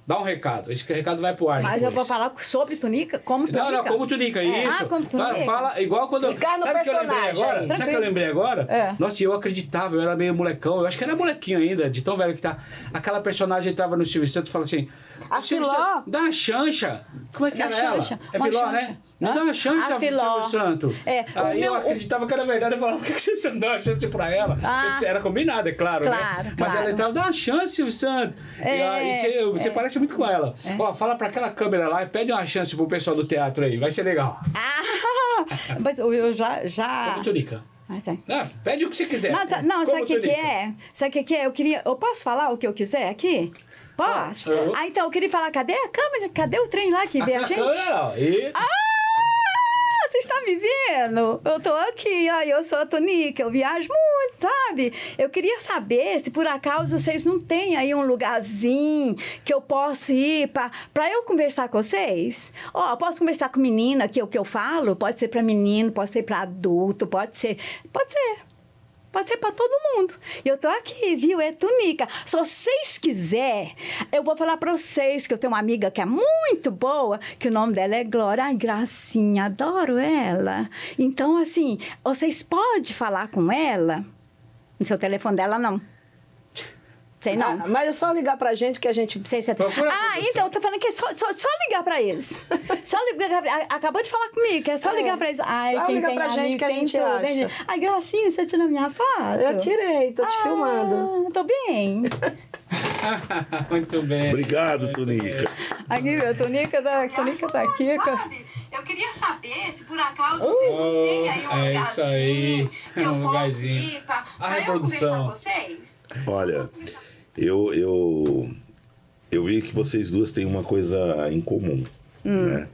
Dá um recado. Esse recado vai pro ar Mas eu vou depois. falar sobre tunica, como tunica. Não, não, como tunica, isso. Ah, como tunica. Fala, igual quando. Ficar no sabe o que eu lembrei personagem agora? Sabe o que eu lembrei agora? É. Nossa, eu acreditava, eu era meio molecão. Eu acho que era molequinho ainda, de tão velho que tá. Aquela personagem entrava no Silvio Santos e falava assim: A Filó. Dá uma chancha. Como é que Dá era chancha, ela? É uma Filó, chancha. né? Não Hã? dá uma chancha, A Filó. Silvio Santos. É, o Aí meu- eu acreditava que era verdade. Eu falava: (laughs) por que você não dá uma chance pra ela? Ah. Era combinado, é claro, Claro, né? Mas claro. ela entrava: dá uma chance, Silvio Santos. É, e aí você, você é. parece muito com ela. Ó, fala pra aquela câmera lá e pede uma chance pro pessoal do teatro aí. Vai ser legal. Ah, (laughs) mas eu já... já... Como Tunica. Ah, tá. Não, pede o que você quiser. Não, tá- não sabe o que, que é? Sabe o que, que é? Eu queria. Eu posso falar o que eu quiser aqui? Posso? Ah, Ah, então eu queria falar, cadê a câmera? Cadê o trem lá que vê a (laughs) gente? Câmera, ó. E... Ah, você está me vendo? Eu tô aqui, ó, eu sou a Tonica, eu viajo muito, sabe? Eu queria saber se por acaso vocês não têm aí um lugarzinho que eu possa ir pra eu conversar com vocês. Ó, eu posso conversar com menina, que é o que eu falo, pode ser pra menino, pode ser pra adulto, pode ser. Pode ser. Pode ser para todo mundo. E eu tô aqui, viu? É tunica. Se vocês quiserem, eu vou falar para vocês que eu tenho uma amiga que é muito boa, que o nome dela é Glória. Ai, gracinha, adoro ela. Então, assim, vocês podem falar com ela. No seu telefone dela, não. Sei não. Ah, mas é só ligar pra gente que a gente. Sei se é... Procura Ah, então, tá falando que é só, só, só ligar pra eles. (laughs) Só ligar. Acabou de falar comigo, que é só É. ligar pra eles. Ai, Só quem ligar tem pra gente que a gente tudo, acha. gente? Ai, gracinha, você tirou minha foto? Eu tirei, tô te filmando. Ah, tô bem. (laughs) Muito bem. Obrigado, Tunica. Aqui, a Tonica tá, a Tonica tá aqui. Eu queria saber se por acaso vocês não têm aí um é isso aí. lugarzinho que eu (laughs) Um posso lugarzinho. ir pra, A pra eu reprodução. conversar com vocês? Olha, eu, eu, eu vi que vocês duas têm uma coisa em comum, né?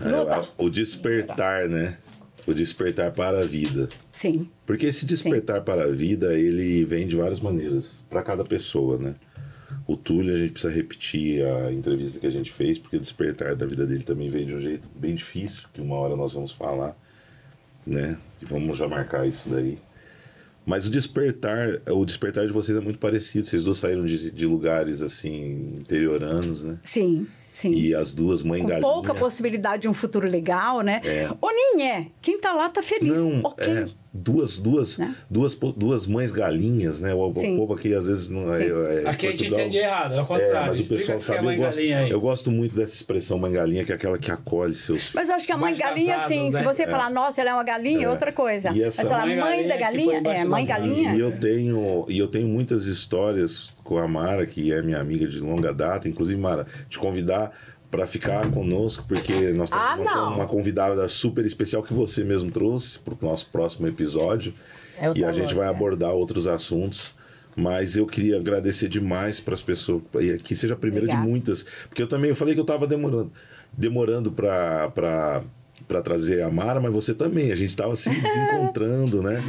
É, o despertar, né? O despertar para a vida. Sim. Porque esse despertar para a vida, ele vem de várias maneiras, para cada pessoa, né? O Túlio, a gente precisa repetir a entrevista que a gente fez, porque o despertar da vida dele também veio de um jeito bem difícil, que uma hora nós vamos falar, né? E vamos já marcar isso daí. Mas o despertar, o despertar de vocês é muito parecido. Vocês duas saíram de, de lugares assim interioranos, né? Sim, sim. E as duas mães Com galinha. pouca possibilidade de um futuro legal, né? É. Ô, Ninhé, quem tá lá tá feliz. Não, ok. é, duas, duas, Né? duas, duas mães galinhas, né? O, o povo aqui às vezes não é. Sim. é Aqui a gente Portugal. entende errado, é o contrário. É, mas o pessoal é sabe. mãe Eu gosto, eu gosto muito dessa expressão mãe galinha, que é aquela que acolhe seus Mas eu acho que a mãe galinha, casados, assim, né? se você falar, nossa, ela é uma galinha, é outra coisa. E essa Mas ela, mãe mãe, da galinha que galinha, é, mãe galinha. E eu tenho, e eu tenho muitas histórias com a Mara, que é minha amiga de longa data. Inclusive, Mara, te convidar para ficar conosco, porque nós temos Ah, uma, convidada super especial que você mesmo trouxe para o nosso próximo episódio. Eu e a gente vai abordar outros assuntos. Mas eu queria agradecer demais para as pessoas, e que seja a primeira Obrigada. de muitas, porque eu também eu falei que eu estava demorando, demorando para para trazer a Mara, mas você também, a gente estava se (laughs) desencontrando, né?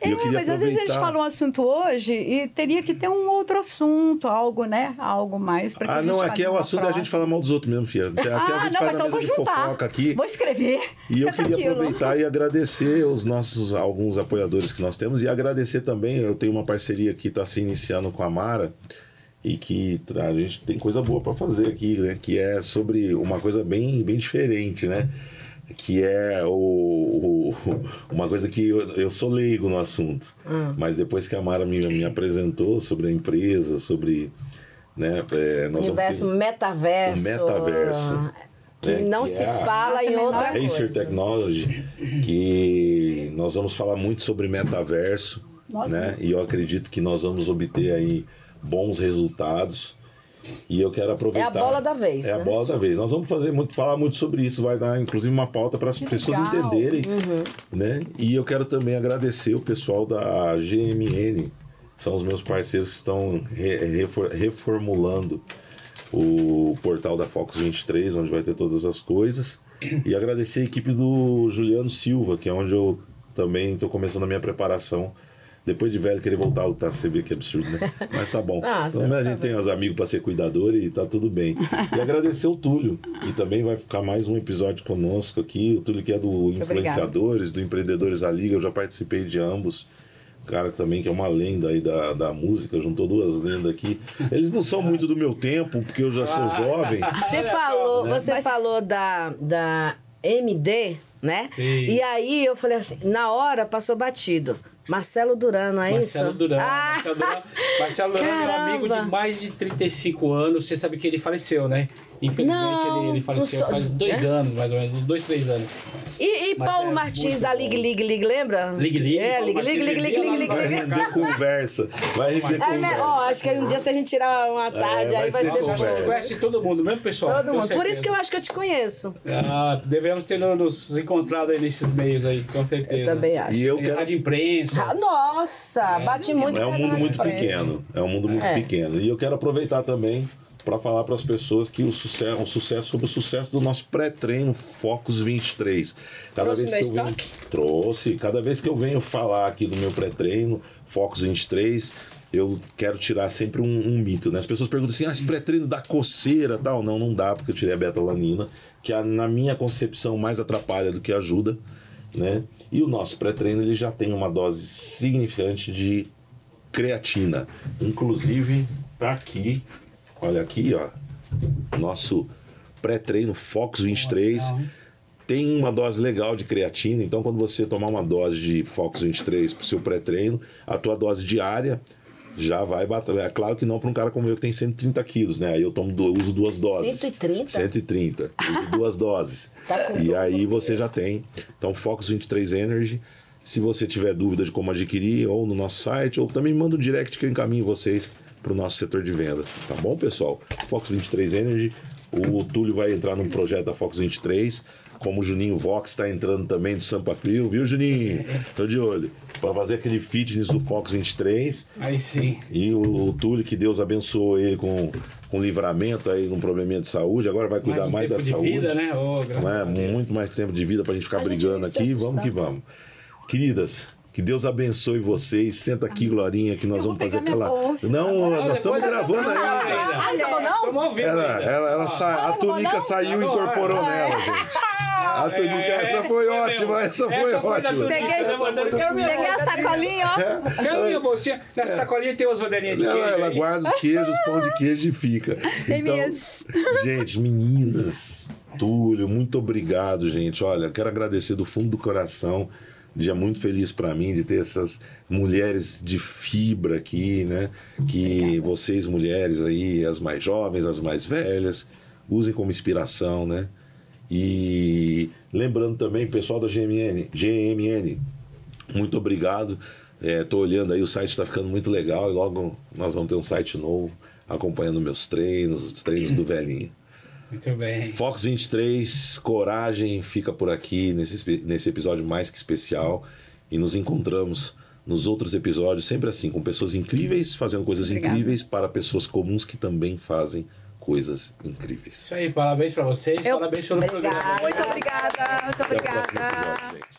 É, eu queria mas às vezes a gente aproveitar- fala um assunto hoje e teria que ter um outro assunto, algo, né? Algo mais que Ah, a gente não, aqui é o assunto é a gente falar mal dos outros mesmo, filha. Aqui a Ah, gente não, faz a então mesa vou juntar. aqui. Vou escrever. E eu Fica (laughs) queria aproveitar e agradecer os nossos alguns apoiadores que nós temos e agradecer também, eu tenho uma parceria que está se iniciando com a Mara e que a gente tem coisa boa para fazer aqui, né? Que é sobre uma coisa bem, bem diferente, né? Que é o, o- uma coisa que eu, eu sou leigo no assunto. Mas depois que a Mara me, me apresentou sobre a empresa, sobre. Né, é, Universo metaverso. O metaverso, Que né, não que se é fala em outra Acer coisa. Technology, que nós vamos falar muito sobre metaverso, Nossa. né? E eu acredito que nós vamos obter aí bons resultados. E eu quero aproveitar. É a bola da vez, É a né? bola da vez. Nós vamos fazer muito, falar muito sobre isso. Vai dar, inclusive, uma pauta para as pessoas entenderem, Uhum. né? E eu quero também agradecer o pessoal da GMN, são os meus parceiros que estão re- refor- reformulando o portal da Focus 23, onde vai ter todas as coisas. E agradecer a equipe do Juliano Silva, que é onde eu também estou começando a minha preparação. Depois de velho querer voltar a lutar, você vê que absurdo, né? (laughs) Mas tá bom. Ah, Pelo menos a gente tem os amigos para ser cuidador e tá tudo bem. (laughs) E agradecer o Túlio, que também vai ficar mais um episódio conosco aqui. O Túlio que é do. Influenciadores, do Empreendedores da Liga, eu já participei de ambos. Cara também que é uma lenda aí da, da música, juntou duas lendas aqui. Eles não são muito do meu tempo, porque eu já sou jovem. Você falou, você falou da, da MD, né? Sim. E aí eu falei assim, na hora passou batido. Marcelo Durano, é Marcelo isso? Durão. Ah, Marcelo Durão, Marcelo Durão é um amigo de mais de 35 anos. Você sabe que ele faleceu, né? Infelizmente Não, ele, ele faleceu sou- faz dois é? anos, mais ou menos, uns dois, três anos. E, e Paulo é Martins da. Ligue Ligue Ligue, lembra? Ligue Ligue, É, Ligue Ligue Ligue Ligue Ligue Ligue. Vai render conversa. Vai render É, né? conversa. Ó, acho que um dia se a gente tirar uma tarde, vai aí vai ser acho que a gente conhece todo mundo, mesmo pessoal? Todo mundo. Por isso que eu acho que eu te conheço. Ah, devemos ter nos encontrado aí nesses meios aí, com certeza. Eu também acho. E eu quero Rádio imprensa. Ah, Nossa, bate muito É um mundo muito pequeno. É um mundo muito É. pequeno. E eu quero aproveitar também para falar para as pessoas que o sucesso, o sucesso sobre o sucesso do nosso pré-treino Focus 23. Cada Trouxe vez que eu venho, trouxe. Cada vez que eu venho falar aqui do meu pré-treino Focus 23, eu quero tirar sempre um, um mito, né? As pessoas perguntam assim: "Ah, esse pré-treino dá coceira, tal?" Não, não dá porque eu tirei a betalanina, que a- na minha concepção mais atrapalha do que ajuda, né? E o nosso pré-treino ele já tem uma dose significante de creatina. Inclusive, tá aqui, olha aqui, ó, nosso pré-treino Fox 23. Tem uma dose legal de creatina, então quando você tomar uma dose de Fox 23 pro seu pré-treino, a tua dose diária já vai bater. É claro que não para um cara como eu que tem 130 quilos, né? Aí eu tomo, uso duas doses. 130? 130. Uso (laughs) duas doses. Tá e aí você já tem. Então, Fox 23 Energy. Se você tiver dúvida de como adquirir, ou no nosso site, ou também manda um direct que eu encaminho vocês para o nosso setor de venda. Tá bom, pessoal? Fox 23 Energy, o Túlio vai entrar num projeto da Fox 23, como o Juninho Vox está entrando também do Sampa Crio, viu, Juninho? Tô de olho. Para fazer aquele fitness do Fox 23. Aí sim. E o, o Túlio, que Deus abençoou ele com, com livramento aí num probleminha de saúde, agora vai cuidar um mais, tempo da de saúde. vida, né? Oh, é? a Deus. Muito mais tempo de vida pra gente ficar A gente brigando se aqui. Vamos que vamos. Queridas, que Deus abençoe vocês. Senta aqui, Glorinha, que nós Eu vamos fazer aquela. bolsa. Não, Olha, nós estamos gravando Não, ainda. ainda. Ah, não, não? Ouvindo Ela, ainda. ela, ela sa- a não Tunica não? saiu e Agora. incorporou nela, gente. A Tunica, essa foi É, ótima, essa foi da ótima. Tunica, Peguei-. Quero minha Peguei a sacolinha, ó. Quero minha bolsinha. Nessa sacolinha tem umas rodeirinhas de queijo. Ela, ela guarda os queijos, pão de queijo e fica. Tem Então, minhas. gente, meninas, Túlio, muito obrigado, gente. Olha, eu quero agradecer do fundo do coração. Um dia muito feliz para mim de ter essas mulheres de fibra aqui, né? Que vocês, mulheres aí, as mais jovens, as mais velhas, usem como inspiração, né? E lembrando também, pessoal da GMN, GMN, muito obrigado. Estou olhando aí, o site está ficando muito legal e logo nós vamos ter um site novo acompanhando meus treinos, os treinos do (clears throat) velhinho. Muito bem. Fox 23, coragem, fica por aqui nesse, nesse episódio mais que especial e nos encontramos nos outros episódios, sempre assim, com pessoas incríveis fazendo coisas Obrigada. incríveis para pessoas comuns que também fazem coisas incríveis. Isso aí, parabéns pra vocês, Eu- parabéns pelo Obrigada. programa. Muito obrigada, muito Até o próximo obrigada. episódio, gente.